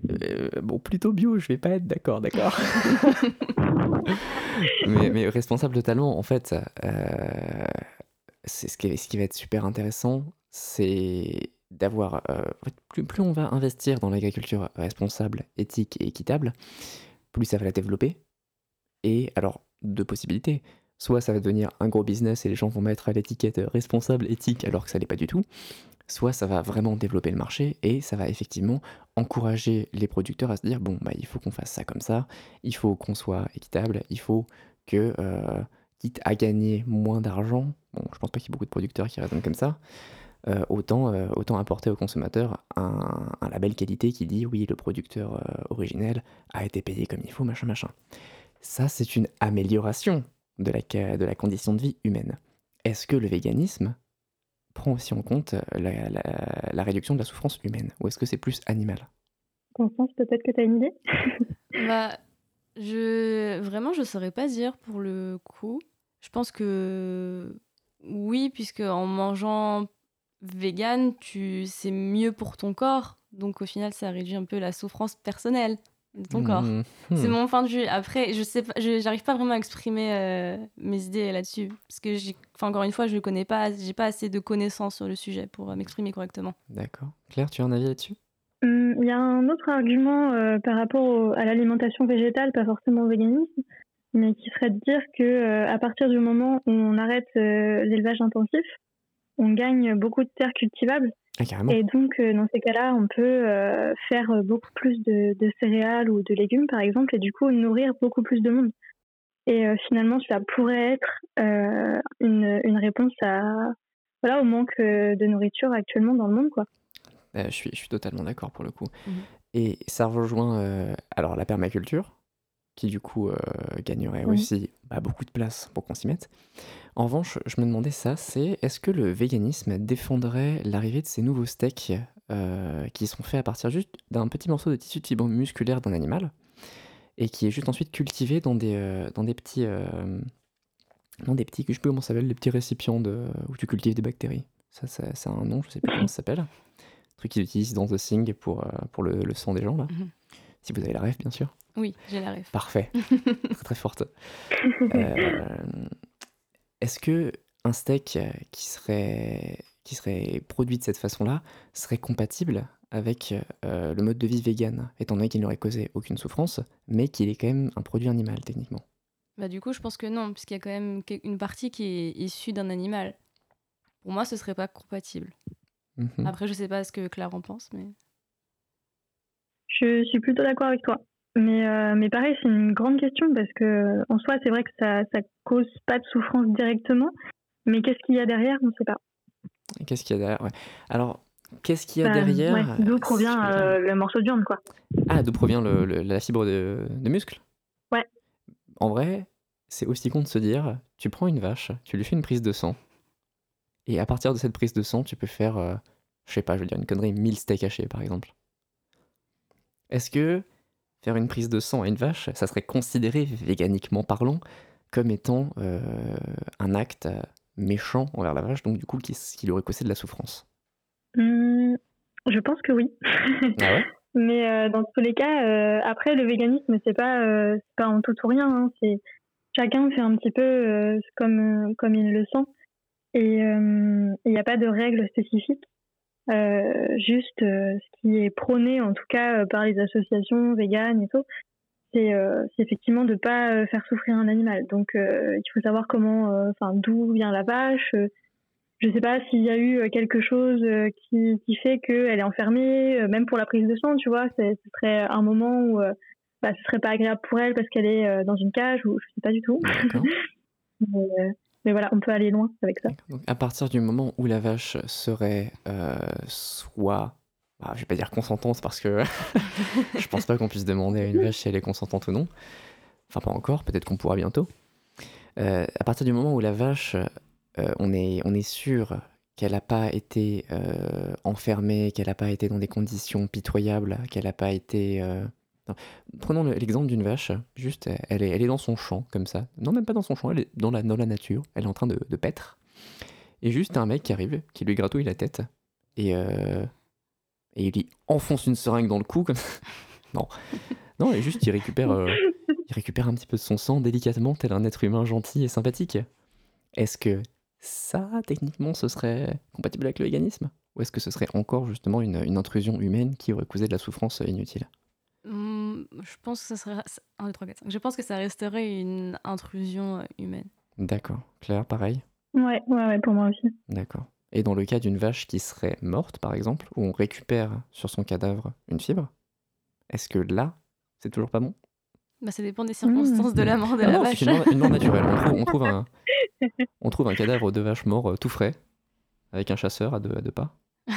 Euh, bon, plutôt bio, je vais pas être d'accord, d'accord. [laughs] mais, mais responsable totalement, en fait, euh, c'est ce qui, ce qui va être super intéressant, c'est d'avoir. euh, plus, plus on va investir dans l'agriculture responsable, éthique et équitable, plus ça va la développer. Et alors, deux possibilités. Soit ça va devenir un gros business et les gens vont mettre à l'étiquette responsable, éthique, alors que ça l'est pas du tout. Soit ça va vraiment développer le marché et ça va effectivement encourager les producteurs à se dire bon, bah, il faut qu'on fasse ça comme ça, il faut qu'on soit équitable, il faut que, euh, quitte à gagner moins d'argent, bon, je pense pas qu'il y ait beaucoup de producteurs qui raisonnent comme ça, euh, autant, euh, autant apporter aux consommateurs un, un label qualité qui dit oui, le producteur euh, originel a été payé comme il faut, machin, machin. Ça, c'est une amélioration de la, ca- de la condition de vie humaine. Est-ce que le véganisme prend aussi en compte euh, la, la- la réduction de la souffrance humaine Ou est-ce que c'est plus animal? Constance, peut-être que tu as une idée? [laughs] Bah, je vraiment je saurais pas dire pour le coup. Je pense que oui, puisque en mangeant vegan, tu c'est mieux pour ton corps. Donc au final, ça réduit un peu la souffrance personnelle de ton corps. Mhm. C'est mon point de vue. Après, je sais pas, je- j'arrive pas vraiment à exprimer euh, mes idées là-dessus parce que j'ai, encore une fois, je connais pas, j'ai pas assez de connaissances sur le sujet pour euh, m'exprimer correctement. D'accord. Claire, tu as un avis là-dessus? Hum, Il y a un autre argument euh, par rapport au- à l'alimentation végétale, pas forcément au véganisme, mais qui serait de dire que euh, à partir du moment où on arrête euh, l'élevage intensif, on gagne beaucoup de terres cultivables Ah, et donc euh, dans ces cas-là, on peut euh, faire euh, beaucoup plus de, de céréales ou de légumes par exemple et du coup nourrir beaucoup plus de monde. Et euh, finalement, cela pourrait être euh, une, une réponse à voilà au manque euh, de nourriture actuellement dans le monde quoi. Euh, je, suis, je suis totalement d'accord pour le coup. Mhm. Et ça rejoint euh, alors la permaculture, qui du coup euh, gagnerait Oui. aussi bah, beaucoup de place pour qu'on s'y mette. En revanche, je me demandais ça, c'est est-ce que le véganisme défendrait l'arrivée de ces nouveaux steaks euh, qui sont faits à partir juste d'un petit morceau de tissu de fibre musculaire d'un animal et qui est juste ensuite cultivé dans des, euh, dans des petits... dans des petits, je sais plus comment ça s'appelle, les petits récipients de, où tu cultives des bactéries. Ça, ça, ça a un nom, je sais plus comment ça s'appelle. truc qu'ils utilisent dans The Thing pour, pour le, le sang des gens, là. Mhm. Si vous avez la rêve, bien sûr. Oui, j'ai la rêve. Parfait. [laughs] très très forte. Euh, Est-ce que un steak euh, qui serait, qui serait produit de cette façon-là serait compatible avec euh, le mode de vie vegan, étant donné qu'il n'aurait causé aucune souffrance, mais qu'il est quand même un produit animal, techniquement? Bah du coup, je pense que non, puisqu'il y a quand même une partie qui est issue d'un animal. Pour moi, ce serait pas compatible. Mhm. Après, je sais pas ce que Claire en pense, mais Je suis plutôt d'accord avec toi. Mais, euh, mais pareil, c'est une grande question parce que en soi, c'est vrai que ça ça cause pas de souffrance directement. Mais qu'est-ce qu'il y a derrière? On ne sait pas. Qu'est-ce qu'il y a derrière? Ouais. Alors, qu'est-ce qu'il y a Enfin, derrière? ouais, D'où provient euh, le morceau de viande, quoi. Ah, d'où provient le- le- la fibre de, de muscle? Ouais. En vrai, c'est aussi con de se dire, tu prends une vache, tu lui fais une prise de sang, et à partir de cette prise de sang, tu peux faire, euh, je sais pas, je veux dire une connerie, 1000 steaks hachés par exemple. Est-ce que faire une prise de sang à une vache, ça serait considéré, véganiquement parlant, comme étant euh, un acte euh, méchant envers la vache, donc du coup qui, qui lui aurait causé de la souffrance Hum, je pense que oui. Ah ouais? [laughs] Mais euh, dans tous les cas, euh, après le véganisme, c'est pas pas en tout ou rien. hein. C'est chacun fait un petit peu comme comme il le sent. Et il n'y a pas de règles spécifiques. Euh, juste euh, ce qui est prôné, en tout cas euh, par les associations véganes et tout, c'est effectivement de pas faire souffrir un animal. Donc il faut savoir comment, enfin d'où vient la vache, je sais pas s'il y a eu quelque chose qui, qui fait qu'elle est enfermée, même pour la prise de sang, tu vois, ce serait un moment où bah, ce serait pas agréable pour elle parce qu'elle est dans une cage ou je sais pas du tout. [laughs] mais, voilà, on peut aller loin avec ça. Donc à partir du moment où la vache serait soit bah, je vais pas dire consentante parce que [laughs] je pense pas qu'on puisse demander à une vache si elle est consentante ou non. Enfin, pas encore, peut-être qu'on pourra bientôt. Euh, à partir du moment où la vache, euh, on, est, on est sûr qu'elle n'a pas été euh, enfermée, qu'elle n'a pas été dans des conditions pitoyables, qu'elle n'a pas été... Prenons l'exemple d'une vache, juste, elle est, dans son champ, comme ça. Non, même pas dans son champ, elle est dans la, nature, elle est en train de, de paître. Et juste un mec qui arrive, qui lui gratouille la tête, et et il lui enfonce une seringue dans le cou comme [laughs] non. Non et juste il récupère euh, il récupère un petit peu de son sang délicatement tel un être humain gentil et sympathique. Est-ce que ça techniquement ce serait compatible avec le véganisme? Ou est-ce que ce serait encore justement une, une intrusion humaine qui aurait causé de la souffrance inutile? Je pense que ça serait 1 2 3 4 5 je pense que ça resterait une intrusion euh, humaine d'accord Claire pareil? Ouais ouais, ouais pour moi aussi d'accord et dans le cas d'une vache qui serait morte, par exemple, où on récupère sur son cadavre une fibre, est-ce que là, c'est toujours pas bon? Bah, Ça dépend des circonstances de la mmh. mort de ah la vache. C'est une, mort naturelle. On trouve, un, [laughs] on trouve un cadavre de vache mort euh, tout frais, avec un chasseur à deux, à deux pas. [laughs]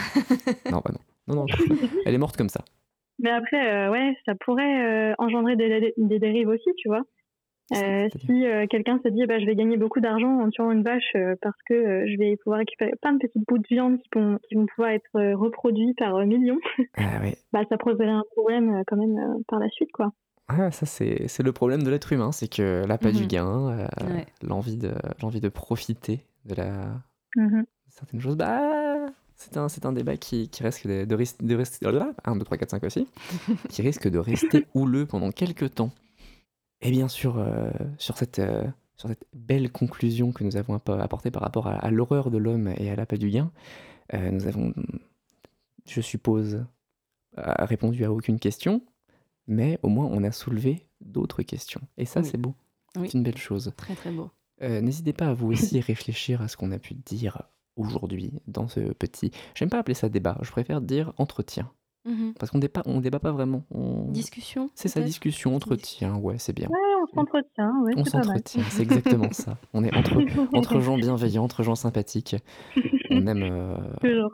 non, bah non. Non, non, Elle est morte comme ça. Mais après, euh, ouais, ça pourrait euh, engendrer des, des, dérives aussi, tu vois. Euh, si euh, quelqu'un se dit bah, je vais gagner beaucoup d'argent en tuant une vache euh, parce que je vais pouvoir récupérer plein de petits bouts de viande qui, vont, qui vont pouvoir être reproduits par millions, [laughs] ah, oui. bah, ça poserait un problème quand même par la suite. quoi. Ah, ça c'est le problème de l'être humain, c'est que l'appât du mhm. gain, l'envie de, de profiter de la mmh. certaines choses, bah, c'est un, un débat qui, qui risque de, de, de rester... 1, 2, 3, 4, 5 aussi. [laughs] qui risque de rester [laughs] houleux pendant quelques temps. Et bien sûr, euh, sur, cette, euh, sur cette belle conclusion que nous avons apportée par rapport à, l'horreur de l'homme et à l'appât du gain, euh, nous avons, je suppose, répondu à aucune question, mais au moins on a soulevé d'autres questions. Et ça, c'est beau. C'est une belle chose. Très très beau. N'hésitez pas à vous aussi [laughs] réfléchir à ce qu'on a pu dire aujourd'hui dans ce petit. J'aime pas appeler ça débat, je préfère dire entretien. Mmh Parce qu'on débat, on débat pas vraiment. Discussion C'est ça, discussion, entretien, ouais, c'est bien. Ouais, on s'entretient, ouais, On s'entretient, c'est exactement ça. On est entre, [laughs] entre gens bienveillants, entre gens sympathiques. On aime. Euh, Toujours.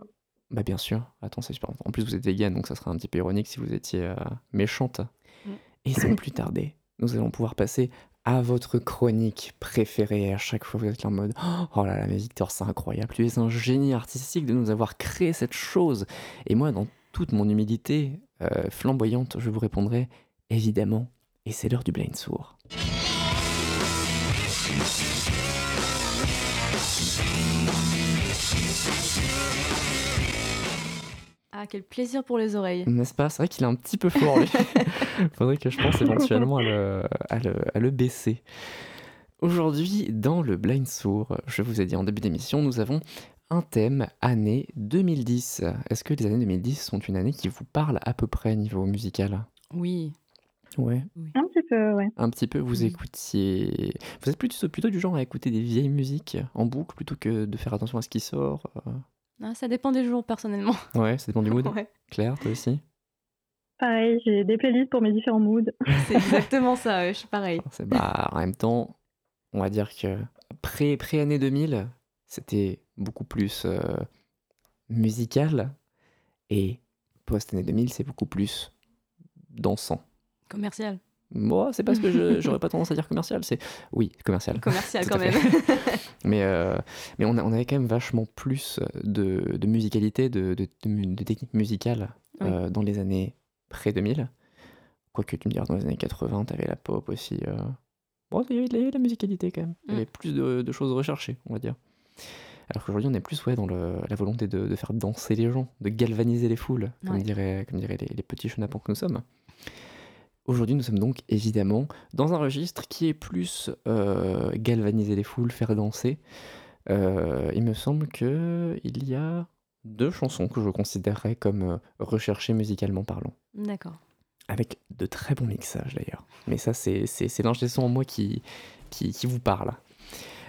Bah bien sûr, attends, c'est super. En plus, vous êtes vegan, donc ça serait un petit peu ironique si vous étiez euh, méchante. Mmh. Et sans plus tarder, nous allons pouvoir passer à votre chronique préférée. À chaque fois, vous êtes en mode Oh là là, mais Victor, c'est incroyable. Tu es un génie artistique de nous avoir créé cette chose. Et moi, dans toute mon humilité euh, flamboyante, je vous répondrai évidemment, et c'est l'heure du blind sourd. Ah, quel plaisir pour les oreilles. N'est-ce pas? C'est vrai qu'il est un petit peu fort, lui. [laughs] Faudrait que je pense éventuellement à le, à le, à le baisser. Aujourd'hui, dans le blind sourd, je vous ai dit en début d'émission, nous avons un thème année 2010. Est-ce que les années 2010 sont une année qui vous parle à peu près niveau musical? Oui. Ouais. Un petit peu, ouais. Un petit peu, vous écoutiez. Vous êtes plutôt, plutôt du genre à écouter des vieilles musiques en boucle plutôt que de faire attention à ce qui sort euh? Ah, Ça dépend des jours, personnellement. [laughs] Ouais, ça dépend du mood. Claire, toi aussi Pareil, j'ai des playlists pour mes différents moods. [laughs] C'est exactement ça, je suis pareil. Bah, en même temps, on va dire que pré-année 2000, c'était beaucoup plus euh, musical. Et post-année 2000, c'est beaucoup plus dansant. Commercial. Moi, c'est parce que [laughs] j'aurais pas tendance à dire commercial. C'est oui, commercial. Commercial quand même. [laughs] mais euh, mais on, on, avait quand même vachement plus de, de musicalité, de, de, de, technique musicale euh, dans les années près 2000. Quoique tu me diras, dans les années 80, t'avais la pop aussi. Bon, il y, avait de la musicalité quand même. Il y avait mm. plus de, choses recherchées, on va dire. Alors qu'aujourd'hui, on est plus ouais, dans la volonté de, faire danser les gens, de galvaniser les foules, comme diraient, comme les, petits chenapans que nous sommes. Aujourd'hui, nous sommes donc évidemment dans un registre qui est plus euh, galvaniser les foules, faire danser. Euh, il me semble qu'il y a deux chansons que je considérerais comme euh, recherchées musicalement parlant. D'accord. Avec de très bons mixages d'ailleurs. Mais ça, c'est l'ingé son en moi qui, qui, qui vous parle.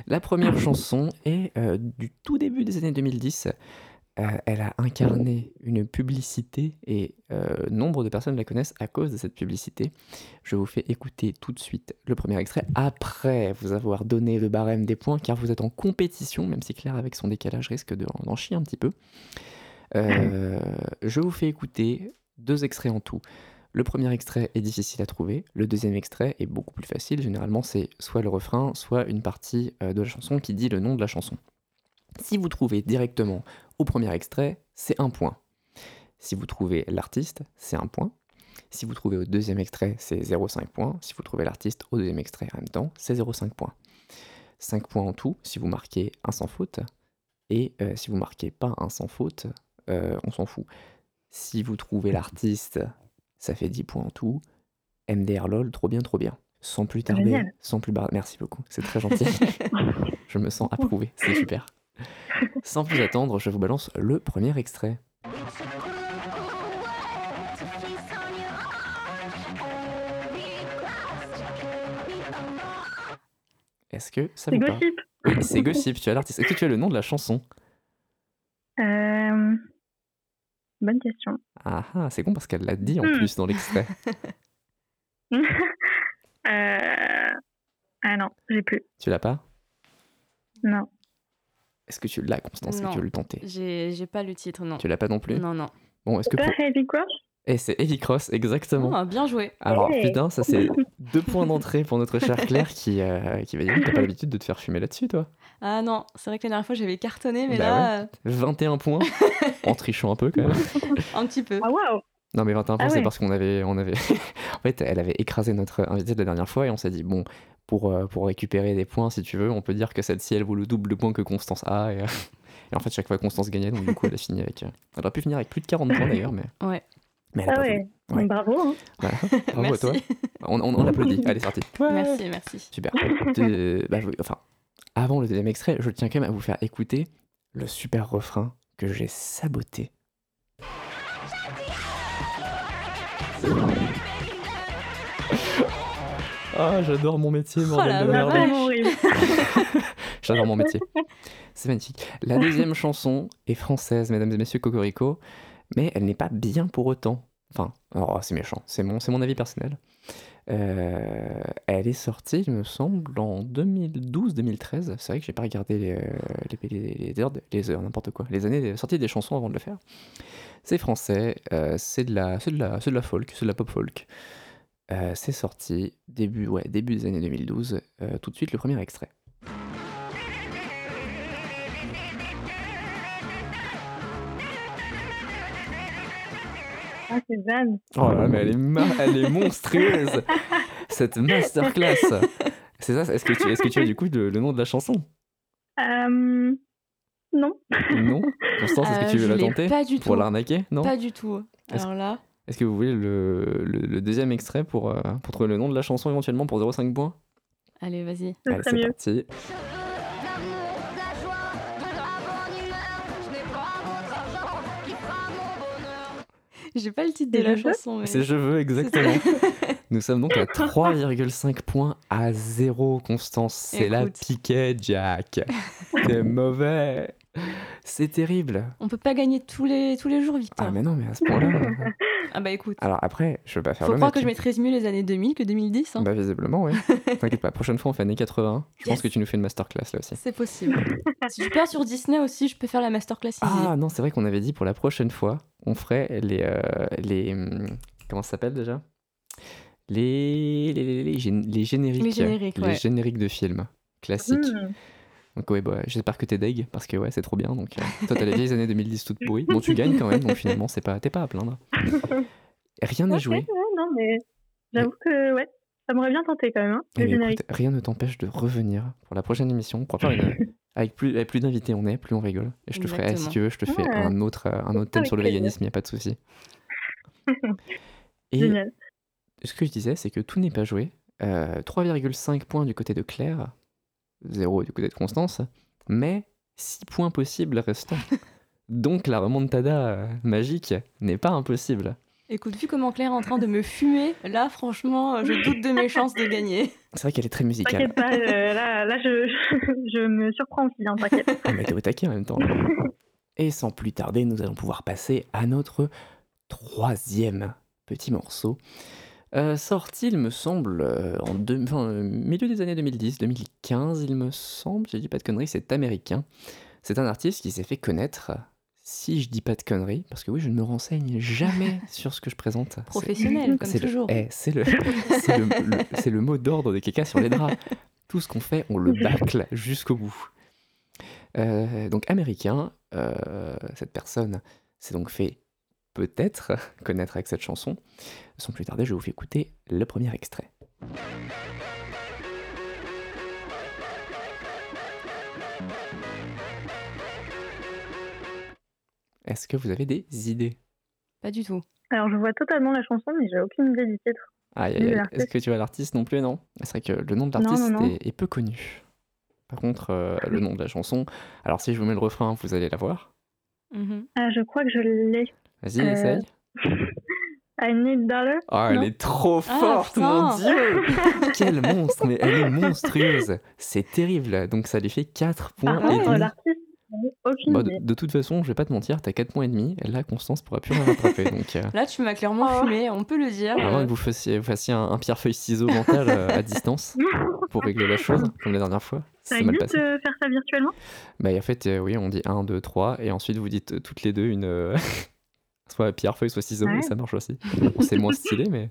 La première [coughs] chanson est euh, du tout début des années 2010. Euh, elle a incarné une publicité et euh, nombre de personnes la connaissent à cause de cette publicité. Je vous fais écouter tout de suite le premier extrait après vous avoir donné le barème des points car vous êtes en compétition, même si Claire avec son décalage risque de- d'en chier un petit peu. Euh, [clears throat] je vous fais écouter deux extraits en tout. Le premier extrait est difficile à trouver, le deuxième extrait est beaucoup plus facile. Généralement, c'est soit le refrain, soit une partie de la chanson qui dit le nom de la chanson. Si vous trouvez directement au premier extrait, c'est un point. Si vous trouvez l'artiste, c'est un point. Si vous trouvez au deuxième extrait, c'est 0,5 points. Si vous trouvez l'artiste au deuxième extrait en même temps, c'est 0,5 points. 5 points en tout si vous marquez un sans faute. Et euh, si vous marquez pas un sans faute, euh, on s'en fout. Si vous trouvez l'artiste, ça fait 10 points en tout. MDR LOL, trop bien, trop bien. Sans plus tarder, Génial. sans plus bar... Merci beaucoup, c'est très [laughs] gentil. je me sens approuvé, c'est super. Sans plus attendre, je vous balance le premier extrait. Est-ce que ça vous parle. Oui, c'est Gossip, tu as l'artiste. Est-ce que tu as le nom de la chanson? Euh, Bonne question. Ah ah, c'est con parce qu'elle l'a dit en Hmm. plus dans l'extrait. [laughs] [laughs] Euh, Ah non, j'ai plus. Tu l'as pas? Non. Est-ce que tu l'as, Constance Est-ce que tu veux le tenter? J'ai j'ai pas le titre, non. Tu l'as pas non plus? Non, non. Bon, est-ce que Pas pour... Heavy Cross? Eh, c'est Heavy Cross, exactement. Oh, bien joué. Alors, putain, ça c'est [laughs] deux points d'entrée pour notre chère Claire qui, euh, qui va dire T'as pas l'habitude de te faire fumer là-dessus, toi Ah non, c'est vrai que la dernière fois j'avais cartonné, mais Bah là, euh, 21 points, en trichant un peu quand même. [laughs] un petit peu. Ah waouh Non, mais 21 points, Ah c'est ouais. parce qu'on avait, on avait. [laughs] en fait, elle avait écrasé notre invité de la dernière fois et on s'est dit Bon, pour, euh, pour récupérer des points, si tu veux, on peut dire que celle-ci, elle vaut le double de points que Constance a. Et, euh, [laughs] et en fait, chaque fois, Constance gagnait, donc du coup, elle a fini avec. euh, Elle aurait pu finir avec plus de 40 points d'ailleurs, mais. Ouais. Mais elle a Ah pas ouais, Ouais. bravo. hein. Voilà. [laughs] Bravo à Merci. toi. On, on, on l'applaudit. Allez, c'est parti. Merci, merci. Super. De- bah, je- enfin, avant le deuxième extrait, je tiens quand même à vous faire écouter le super refrain que j'ai saboté. Ah, j'adore mon métier, Oh bordel de merde. [laughs] J'adore mon métier. C'est magnifique. La [laughs] deuxième chanson est française, mesdames et messieurs, Cocorico, mais elle n'est pas bien pour autant. Enfin, oh, c'est méchant, c'est mon, c'est mon avis personnel. Euh, elle est sortie, il me semble, en 2012-2013. C'est vrai que j'ai pas regardé les, euh, les, heures, heures, n'importe quoi, les années de sortie des chansons avant de le faire. C'est français, euh, c'est de la, c'est de la, c'est de la folk, c'est de la pop folk. Euh, c'est sorti début, ouais, début des années 2012. Euh, tout de suite le premier extrait. Ah, c'est Zan. Oh là là, mais elle est, ma- elle est monstrueuse [laughs] Cette masterclass C'est ça, est-ce que, tu, est-ce que tu as du coup le, le nom de la chanson? Euh, Non. Non? Constance, est-ce Euh, que tu veux je la tenter? Pas du Pour tout. l'arnaquer? Non? Pas du tout. Est-ce- Alors là, Est-ce que vous voulez le, le- le deuxième extrait pour, euh, pour trouver le nom de la chanson éventuellement pour 0,5 points? Allez, vas-y. Allez, c'est mieux. J'ai pas le titre de la chanson, mais. C'est Je veux, exactement. [laughs] Nous sommes donc à 3,5 points à 0, Constance. C'est la piquet, Jack. [laughs] C'est mauvais. C'est terrible. On peut pas gagner tous les, tous les jours, Victor. Ah, mais non, mais à ce point-là. [laughs] Ah bah écoute. Alors après, je veux pas faire Faut le croire mec. que je maîtrise mieux les années 2000 que 2010. hein. Bah visiblement, oui. [laughs] T'inquiète pas, prochaine fois on fait années 80. Je pense que tu nous fais une masterclass là aussi. C'est possible. si je pars sur Disney aussi, je peux faire la masterclass easy. Ah non, c'est vrai qu'on avait dit pour la prochaine fois, on ferait les... euh, les hum, comment ça s'appelle déjà? Les, les, les, les les génériques. Les génériques, les ouais. génériques de films classiques. Hmm. Donc ouais, bah, j'espère que t'es deg, parce que ouais, c'est trop bien. Donc euh, toi, t'as les vieilles années 2010 toutes pourries. Bon, tu gagnes quand même, donc finalement, c'est pas, t'es pas à plaindre. [laughs] Rien n'est joué. ouais, non, mais j'avoue que ouais, ça m'aurait bien tenté quand même, hein, Eh le bien, générique. écoute, rien ne t'empêche de revenir pour la prochaine émission. Faire une- [laughs] avec plus, avec plus d'invités on est, plus on rigole. Et je te ferai, si tu veux, je te fais Ouais. un autre, euh, un autre thème sur le véganisme, il n'y a pas de souci. [laughs] Et Génial. ce que je disais, c'est que tout n'est pas joué. Euh, 3,5 points du côté de Claire, 0 du côté de Constance, mais 6 points possibles restants. [laughs] Donc la remontada euh, magique n'est pas impossible. Écoute, vu comment Claire est en train de me fumer, là, franchement, je doute de mes chances de gagner. C'est vrai qu'elle est très musicale. T'inquiète pas, euh, là, là je, [laughs] je me surprends aussi, hein, t'inquiète. Ah, mais t'es au taquet en même temps. Et sans plus tarder, nous allons pouvoir passer à notre troisième petit morceau. Euh, sorti, il me semble, euh, en deux- enfin, euh, milieu des années 2010, 2015, il me semble, je dis pas de conneries, c'est américain. C'est un artiste qui s'est fait connaître, si je dis pas de conneries, parce que oui, je ne me renseigne jamais [laughs] sur ce que je présente. C'est- Professionnel, comme c'est le, toujours. eh, c'est le, [laughs] c'est le- le- c'est le mot d'ordre des caca sur les draps. Tout ce qu'on fait, on le bâcle jusqu'au bout. Euh, donc américain, euh, cette personne s'est donc fait peut-être [laughs] connaître avec cette chanson. Sans plus tarder, je vous fais écouter le premier extrait. Est-ce que vous avez des idées? Pas du tout. Alors, je vois totalement la chanson, mais j'ai aucune idée du titre. Est-ce que tu vois l'artiste non plus? Non. C'est vrai que le nom de l'artiste est, est peu connu. Par contre, euh, le nom de la chanson, alors si je vous mets le refrain, vous allez la voir. Mhm. Ah, je crois que je l'ai. Vas-y, Euh, essaye. I need dollar. Oh, elle non. est trop Ah, forte, mon dieu [laughs] Quel monstre, mais elle est monstrueuse C'est terrible, donc ça lui fait 4 points et demi. aucune Bah, de, toute façon, je vais pas te mentir, t'as 4 points et demi, là, Constance pourra plus rien rattraper. [laughs] Donc, euh, Là, tu m'as clairement Oh. fumé, on peut le dire. à moins que vous fassiez, vous fassiez un, un pierre-feuille-ciseau mental euh, à distance [laughs] pour régler la chose, comme la dernière fois. Ça existe passé. de faire ça virtuellement? Bah, en fait, euh, oui, on dit 1, 2, 3, et ensuite vous dites euh, toutes les deux une. Euh, soit pierre-feuille, soit ciseau, Ouais. et ça marche aussi. Bon, c'est moins stylé, mais.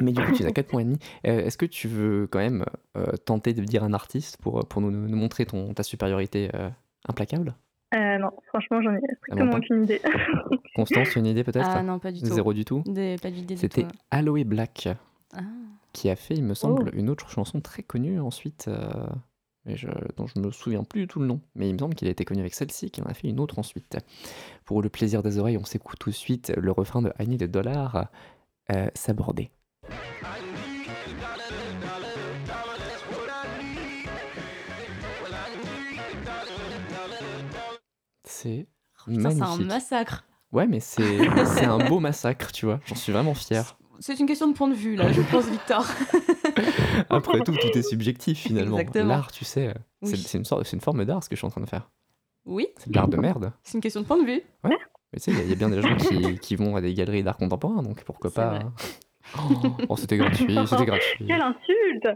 Mais du coup, tu as 4 points et demi. Euh, Est-ce que tu veux quand même euh, tenter de dire un artiste pour, pour nous, nous montrer ton, ta supériorité euh, implacable? Euh, Non, franchement, j'en ai strictement pas. aucune idée. [laughs] Constance, tu as une idée peut-être? Ah non, pas du tout. Zéro du tout Des- pas d'idée du C'était. Aloe Black Ah. qui a fait, il me semble, Oh. une autre chanson très connue ensuite, euh, mais je, dont je me souviens plus du tout le nom. Mais il me semble qu'il a été connu avec celle-ci, qu'il en a fait une autre ensuite. Pour le plaisir des oreilles, on s'écoute tout de suite le refrain de Annie de Dollars euh, s'aborder. C'est Putain, c'est un magnifique. massacre. Ouais, mais c'est un beau massacre, tu vois. J'en suis vraiment fier. C'est une question de point de vue, là, je pense, Victor. [laughs] Après tout, tout est subjectif finalement. L'art, tu sais, c'est Oui. c'est une, sorte- c'est une forme d'art ce que je suis en train de faire. Oui, C'est de l'art de merde. c'est une question de point de vue. Mais tu sais, il y a- il y, a bien des gens qui, qui vont à des galeries d'art contemporain, donc pourquoi pas. vrai. hein. Oh, oh, c'était gratuit, c'était gratuit. Quelle insulte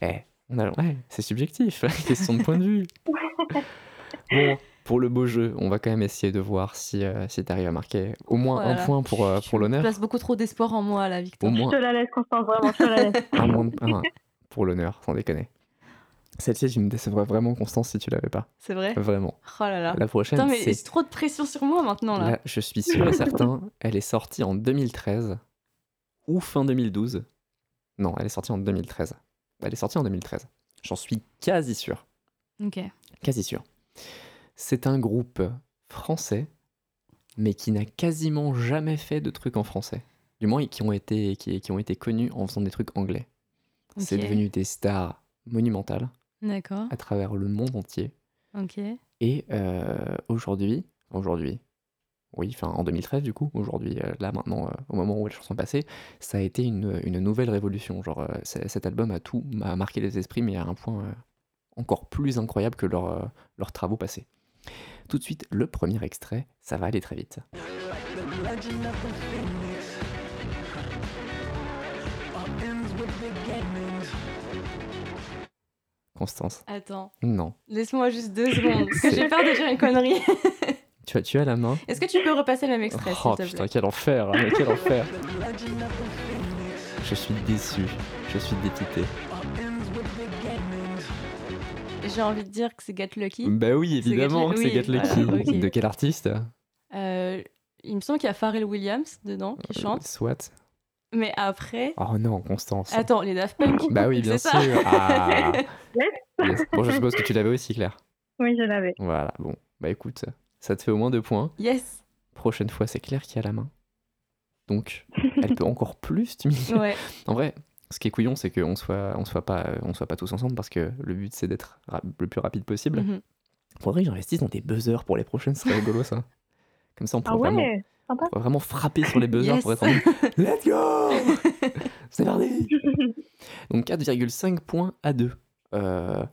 Eh, on a... ouais, c'est subjectif, [laughs] question de point de vue. [laughs] Bon, pour le beau jeu, on va quand même essayer de voir si, euh, si tu arrives à marquer au moins Voilà. un point pour, euh, Tu pour l'honneur. places beaucoup trop d'espoir en moi, là, Victor. Au Je te la laisse, Constance, vraiment, je te la laisse. [laughs] un, moins un pour l'honneur, sans déconner. Celle-ci, tu me décevrais vraiment, Constance, si tu l'avais pas. C'est vrai? Vraiment. Oh là là. La prochaine, Putain, mais c'est c'est trop de pression sur moi maintenant, là. Là, je suis sûr et certain, elle est sortie en 2013 ou fin 2012. Non, elle est sortie en 2013. Elle est sortie en 2013. J'en suis quasi sûr. Ok. Quasi sûr. C'est un groupe français, mais qui n'a quasiment jamais fait de trucs en français. Du moins, qui ont été, qui, qui ont été connus en faisant des trucs anglais. C'est devenu des stars monumentales D'accord. à travers le monde entier. Ok. Et euh, aujourd'hui, aujourd'hui, oui, enfin en 2013 du coup, aujourd'hui, euh, là maintenant, euh, au moment où la chanson est passée, ça a été une, une nouvelle révolution. Genre, cet album a tout a marqué les esprits, mais à un point encore plus incroyable que leurs travaux passés. Tout de suite, le premier extrait, ça va aller très vite. Constance, Attends, non. laisse-moi juste deux [laughs] secondes. parce que J'ai peur de dire une connerie. Tu as, tu as la main Est-ce que tu peux repasser le même extrait, Oh s'il te putain, plaît quel enfer, hein, quel enfer. Je suis déçu, je suis dépité. J'ai envie de dire que c'est Get Lucky. Bah oui, C'est évidemment que c'est Lucky, Get oui, Lucky. voilà, ok. De quel artiste Euh, il me semble qu'il y a Pharrell Williams dedans qui Euh, chante. Soit. Mais après. Oh non, Constance. Attends, les Daft Punk Bah oui, bien sûr. Ah. [laughs] Yes. Bon, je suppose que tu l'avais aussi, Claire. Oui, je l'avais. Voilà, bon. Bah écoute, ça te fait au moins deux points. Yes Prochaine fois, c'est Claire qui a la main. Donc, elle peut encore plus t'humilier. Ouais. En vrai, ce qui est couillon, c'est qu'on soit, on soit, pas, on soit pas tous ensemble parce que le but, c'est d'être le plus rapide possible. Mhm. Faudrait que j'investisse dans des buzzers pour les prochaines, ce serait rigolo ça. Comme ça, on Ah pourrait ouais vraiment. Sympa. On vraiment frapper sur les buzzers Yes. pour être en [laughs] Let's go [laughs] C'est parti Donc 4,5 points à 2. Euh...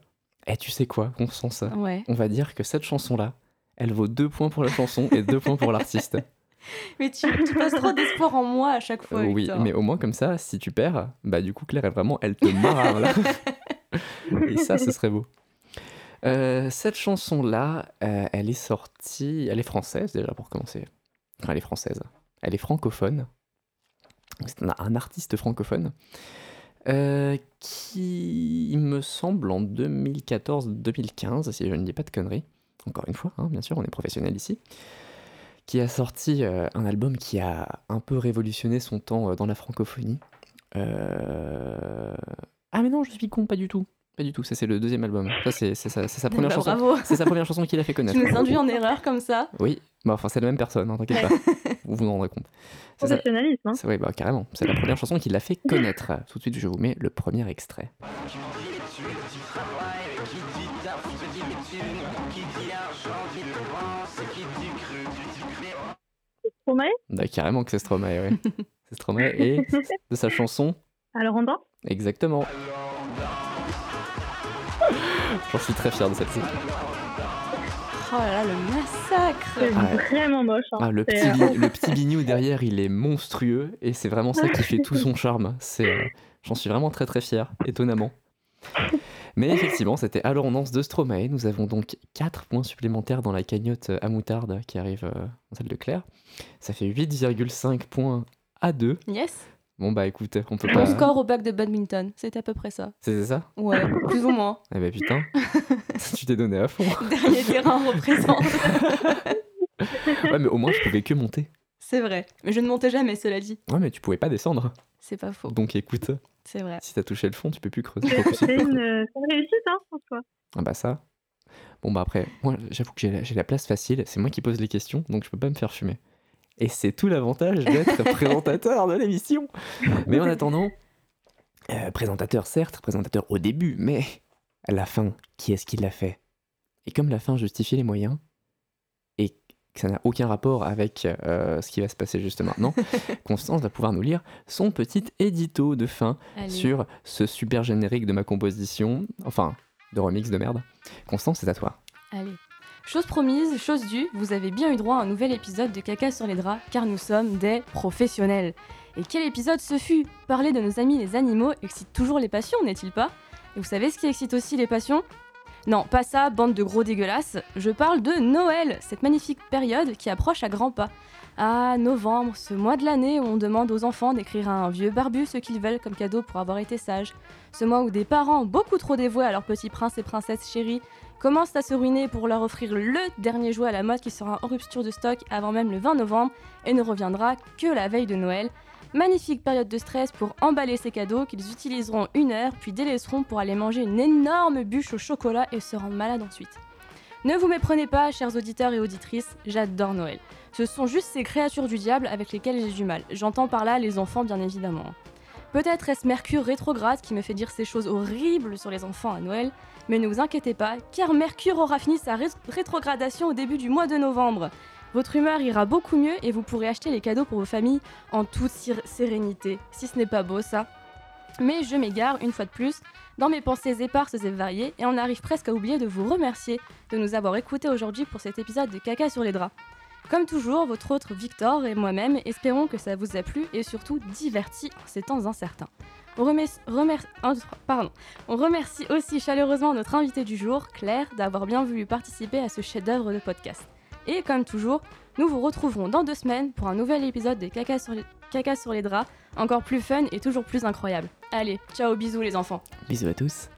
Et tu sais quoi, Constance Ouais. On va dire que cette chanson-là, elle vaut 2 points pour la chanson et 2 points pour l'artiste. [laughs] Mais tu, tu passes trop d'espoir en moi à chaque fois. Euh, oui, mais au moins comme ça, si tu perds, bah du coup Claire, elle vraiment, elle te marre là. [laughs] et ça, ce serait beau. Euh, cette chanson-là, euh, elle est sortie, elle est française déjà pour commencer. Enfin, elle est française. Elle est francophone. C'est un, un artiste francophone euh, qui, il me semble, en 2014-2015, si je ne dis pas de conneries. Encore une fois, hein, bien sûr, on est professionnel ici qui a sorti euh, un album qui a un peu révolutionné son temps euh, dans la francophonie. Euh, Ah mais non, je suis con, pas du tout. Pas du tout, ça c'est le deuxième album. Ça c'est sa, première Bah, chanson. Bravo. C'est sa première chanson qu'il a fait connaître. Tu nous induis en erreur comme ça. Oui, bah enfin c'est la même personne, hein, t'inquiète pas. [laughs] vous vous en rendrez compte. Professionnalisme. Hein. Vrai, bah carrément. C'est la première chanson qu'il a fait connaître. Tout de suite, je vous mets le premier extrait. Stromae? Bah, carrément que c'est Stromae, ouais. [laughs] c'est Stromae et [laughs] de sa chanson Alors on danse? Exactement. J'en suis très fier de celle-ci. Oh là là, le massacre. C'est Ah vraiment moche. hein. Ah, le, petit, euh, le petit bignou derrière, il est monstrueux et c'est vraiment ça qui fait tout son [laughs] charme. C'est, euh, J'en suis vraiment très très fier, étonnamment. Mais effectivement, c'était Alors on danse de Stromae. Nous avons donc 4 points supplémentaires dans la cagnotte euh, à moutarde qui arrive euh, dans celle de Claire. Ça fait 8,5 points à 2. Yes. Bon bah écoute, on peut Mon pas... score au bac de badminton, c'était à peu près ça. C'est ça? Ouais, plus ou moins. Eh bah putain, [laughs] tu t'es donné à fond. Dernier terrain représente. [laughs] Ouais mais au moins je pouvais que monter. C'est vrai. Mais je ne montais jamais, cela dit. Ouais mais tu pouvais pas descendre. C'est pas faux. Donc écoute, C'est vrai. si t'as touché le fond, tu peux plus creuser. C'est une, euh, c'est une réussite, hein, François. Ah bah ça. Bon bah après, moi j'avoue que j'ai la, place facile, c'est moi qui pose les questions, donc je peux pas me faire fumer. Et c'est tout l'avantage d'être [laughs] présentateur de l'émission. Mais en attendant, euh, présentateur certes, présentateur au début, mais à la fin, qui est-ce qui l'a fait? Et comme la fin justifie les moyens, que ça n'a aucun rapport avec euh, ce qui va se passer juste maintenant, [laughs] Constance va pouvoir nous lire son petit édito de fin Allez. sur ce super générique de ma composition, enfin, de remix de merde. Constance, c'est à toi. Allez. Chose promise, chose due, vous avez bien eu droit à un nouvel épisode de Caca sur les draps, car nous sommes des professionnels. Et quel épisode ce fut? Parler de nos amis les animaux excite toujours les passions, n'est-il pas? Et vous savez ce qui excite aussi les passions? Non, pas ça, bande de gros dégueulasses. Je parle de Noël, cette magnifique période qui approche à grands pas. Ah, novembre, ce mois de l'année où on demande aux enfants d'écrire à un vieux barbu ce qu'ils veulent comme cadeau pour avoir été sages. Ce mois où des parents beaucoup trop dévoués à leurs petits princes et princesses chéris commencent à se ruiner pour leur offrir le dernier jouet à la mode qui sera en rupture de stock avant même le 20 novembre et ne reviendra que la veille de Noël. Magnifique période de stress pour emballer ces cadeaux qu'ils utiliseront une heure puis délaisseront pour aller manger une énorme bûche au chocolat et se rendre malade ensuite. Ne vous méprenez pas, chers auditeurs et auditrices, j'adore Noël. Ce sont juste ces créatures du diable avec lesquelles j'ai du mal. J'entends par là les enfants, bien évidemment. Peut-être est-ce Mercure rétrograde qui me fait dire ces choses horribles sur les enfants à Noël, mais ne vous inquiétez pas, car Mercure aura fini sa ré- rétrogradation au début du mois de novembre. Votre humeur ira beaucoup mieux et vous pourrez acheter les cadeaux pour vos familles en toute sérénité, si ce n'est pas beau ça. Mais je m'égare une fois de plus dans mes pensées éparses et variées et on arrive presque à oublier de vous remercier de nous avoir écoutés aujourd'hui pour cet épisode de Caca sur les draps. Comme toujours, votre autre Victor et moi-même espérons que ça vous a plu et surtout diverti en ces temps incertains. On remercie aussi chaleureusement notre invité du jour, Claire, d'avoir bien voulu participer à ce chef-d'œuvre de podcast. Et comme toujours, nous vous retrouverons dans deux semaines pour un nouvel épisode de Caca sur les, Caca sur les draps, encore plus fun et toujours plus incroyable. Allez, ciao, bisous les enfants. Bisous à tous.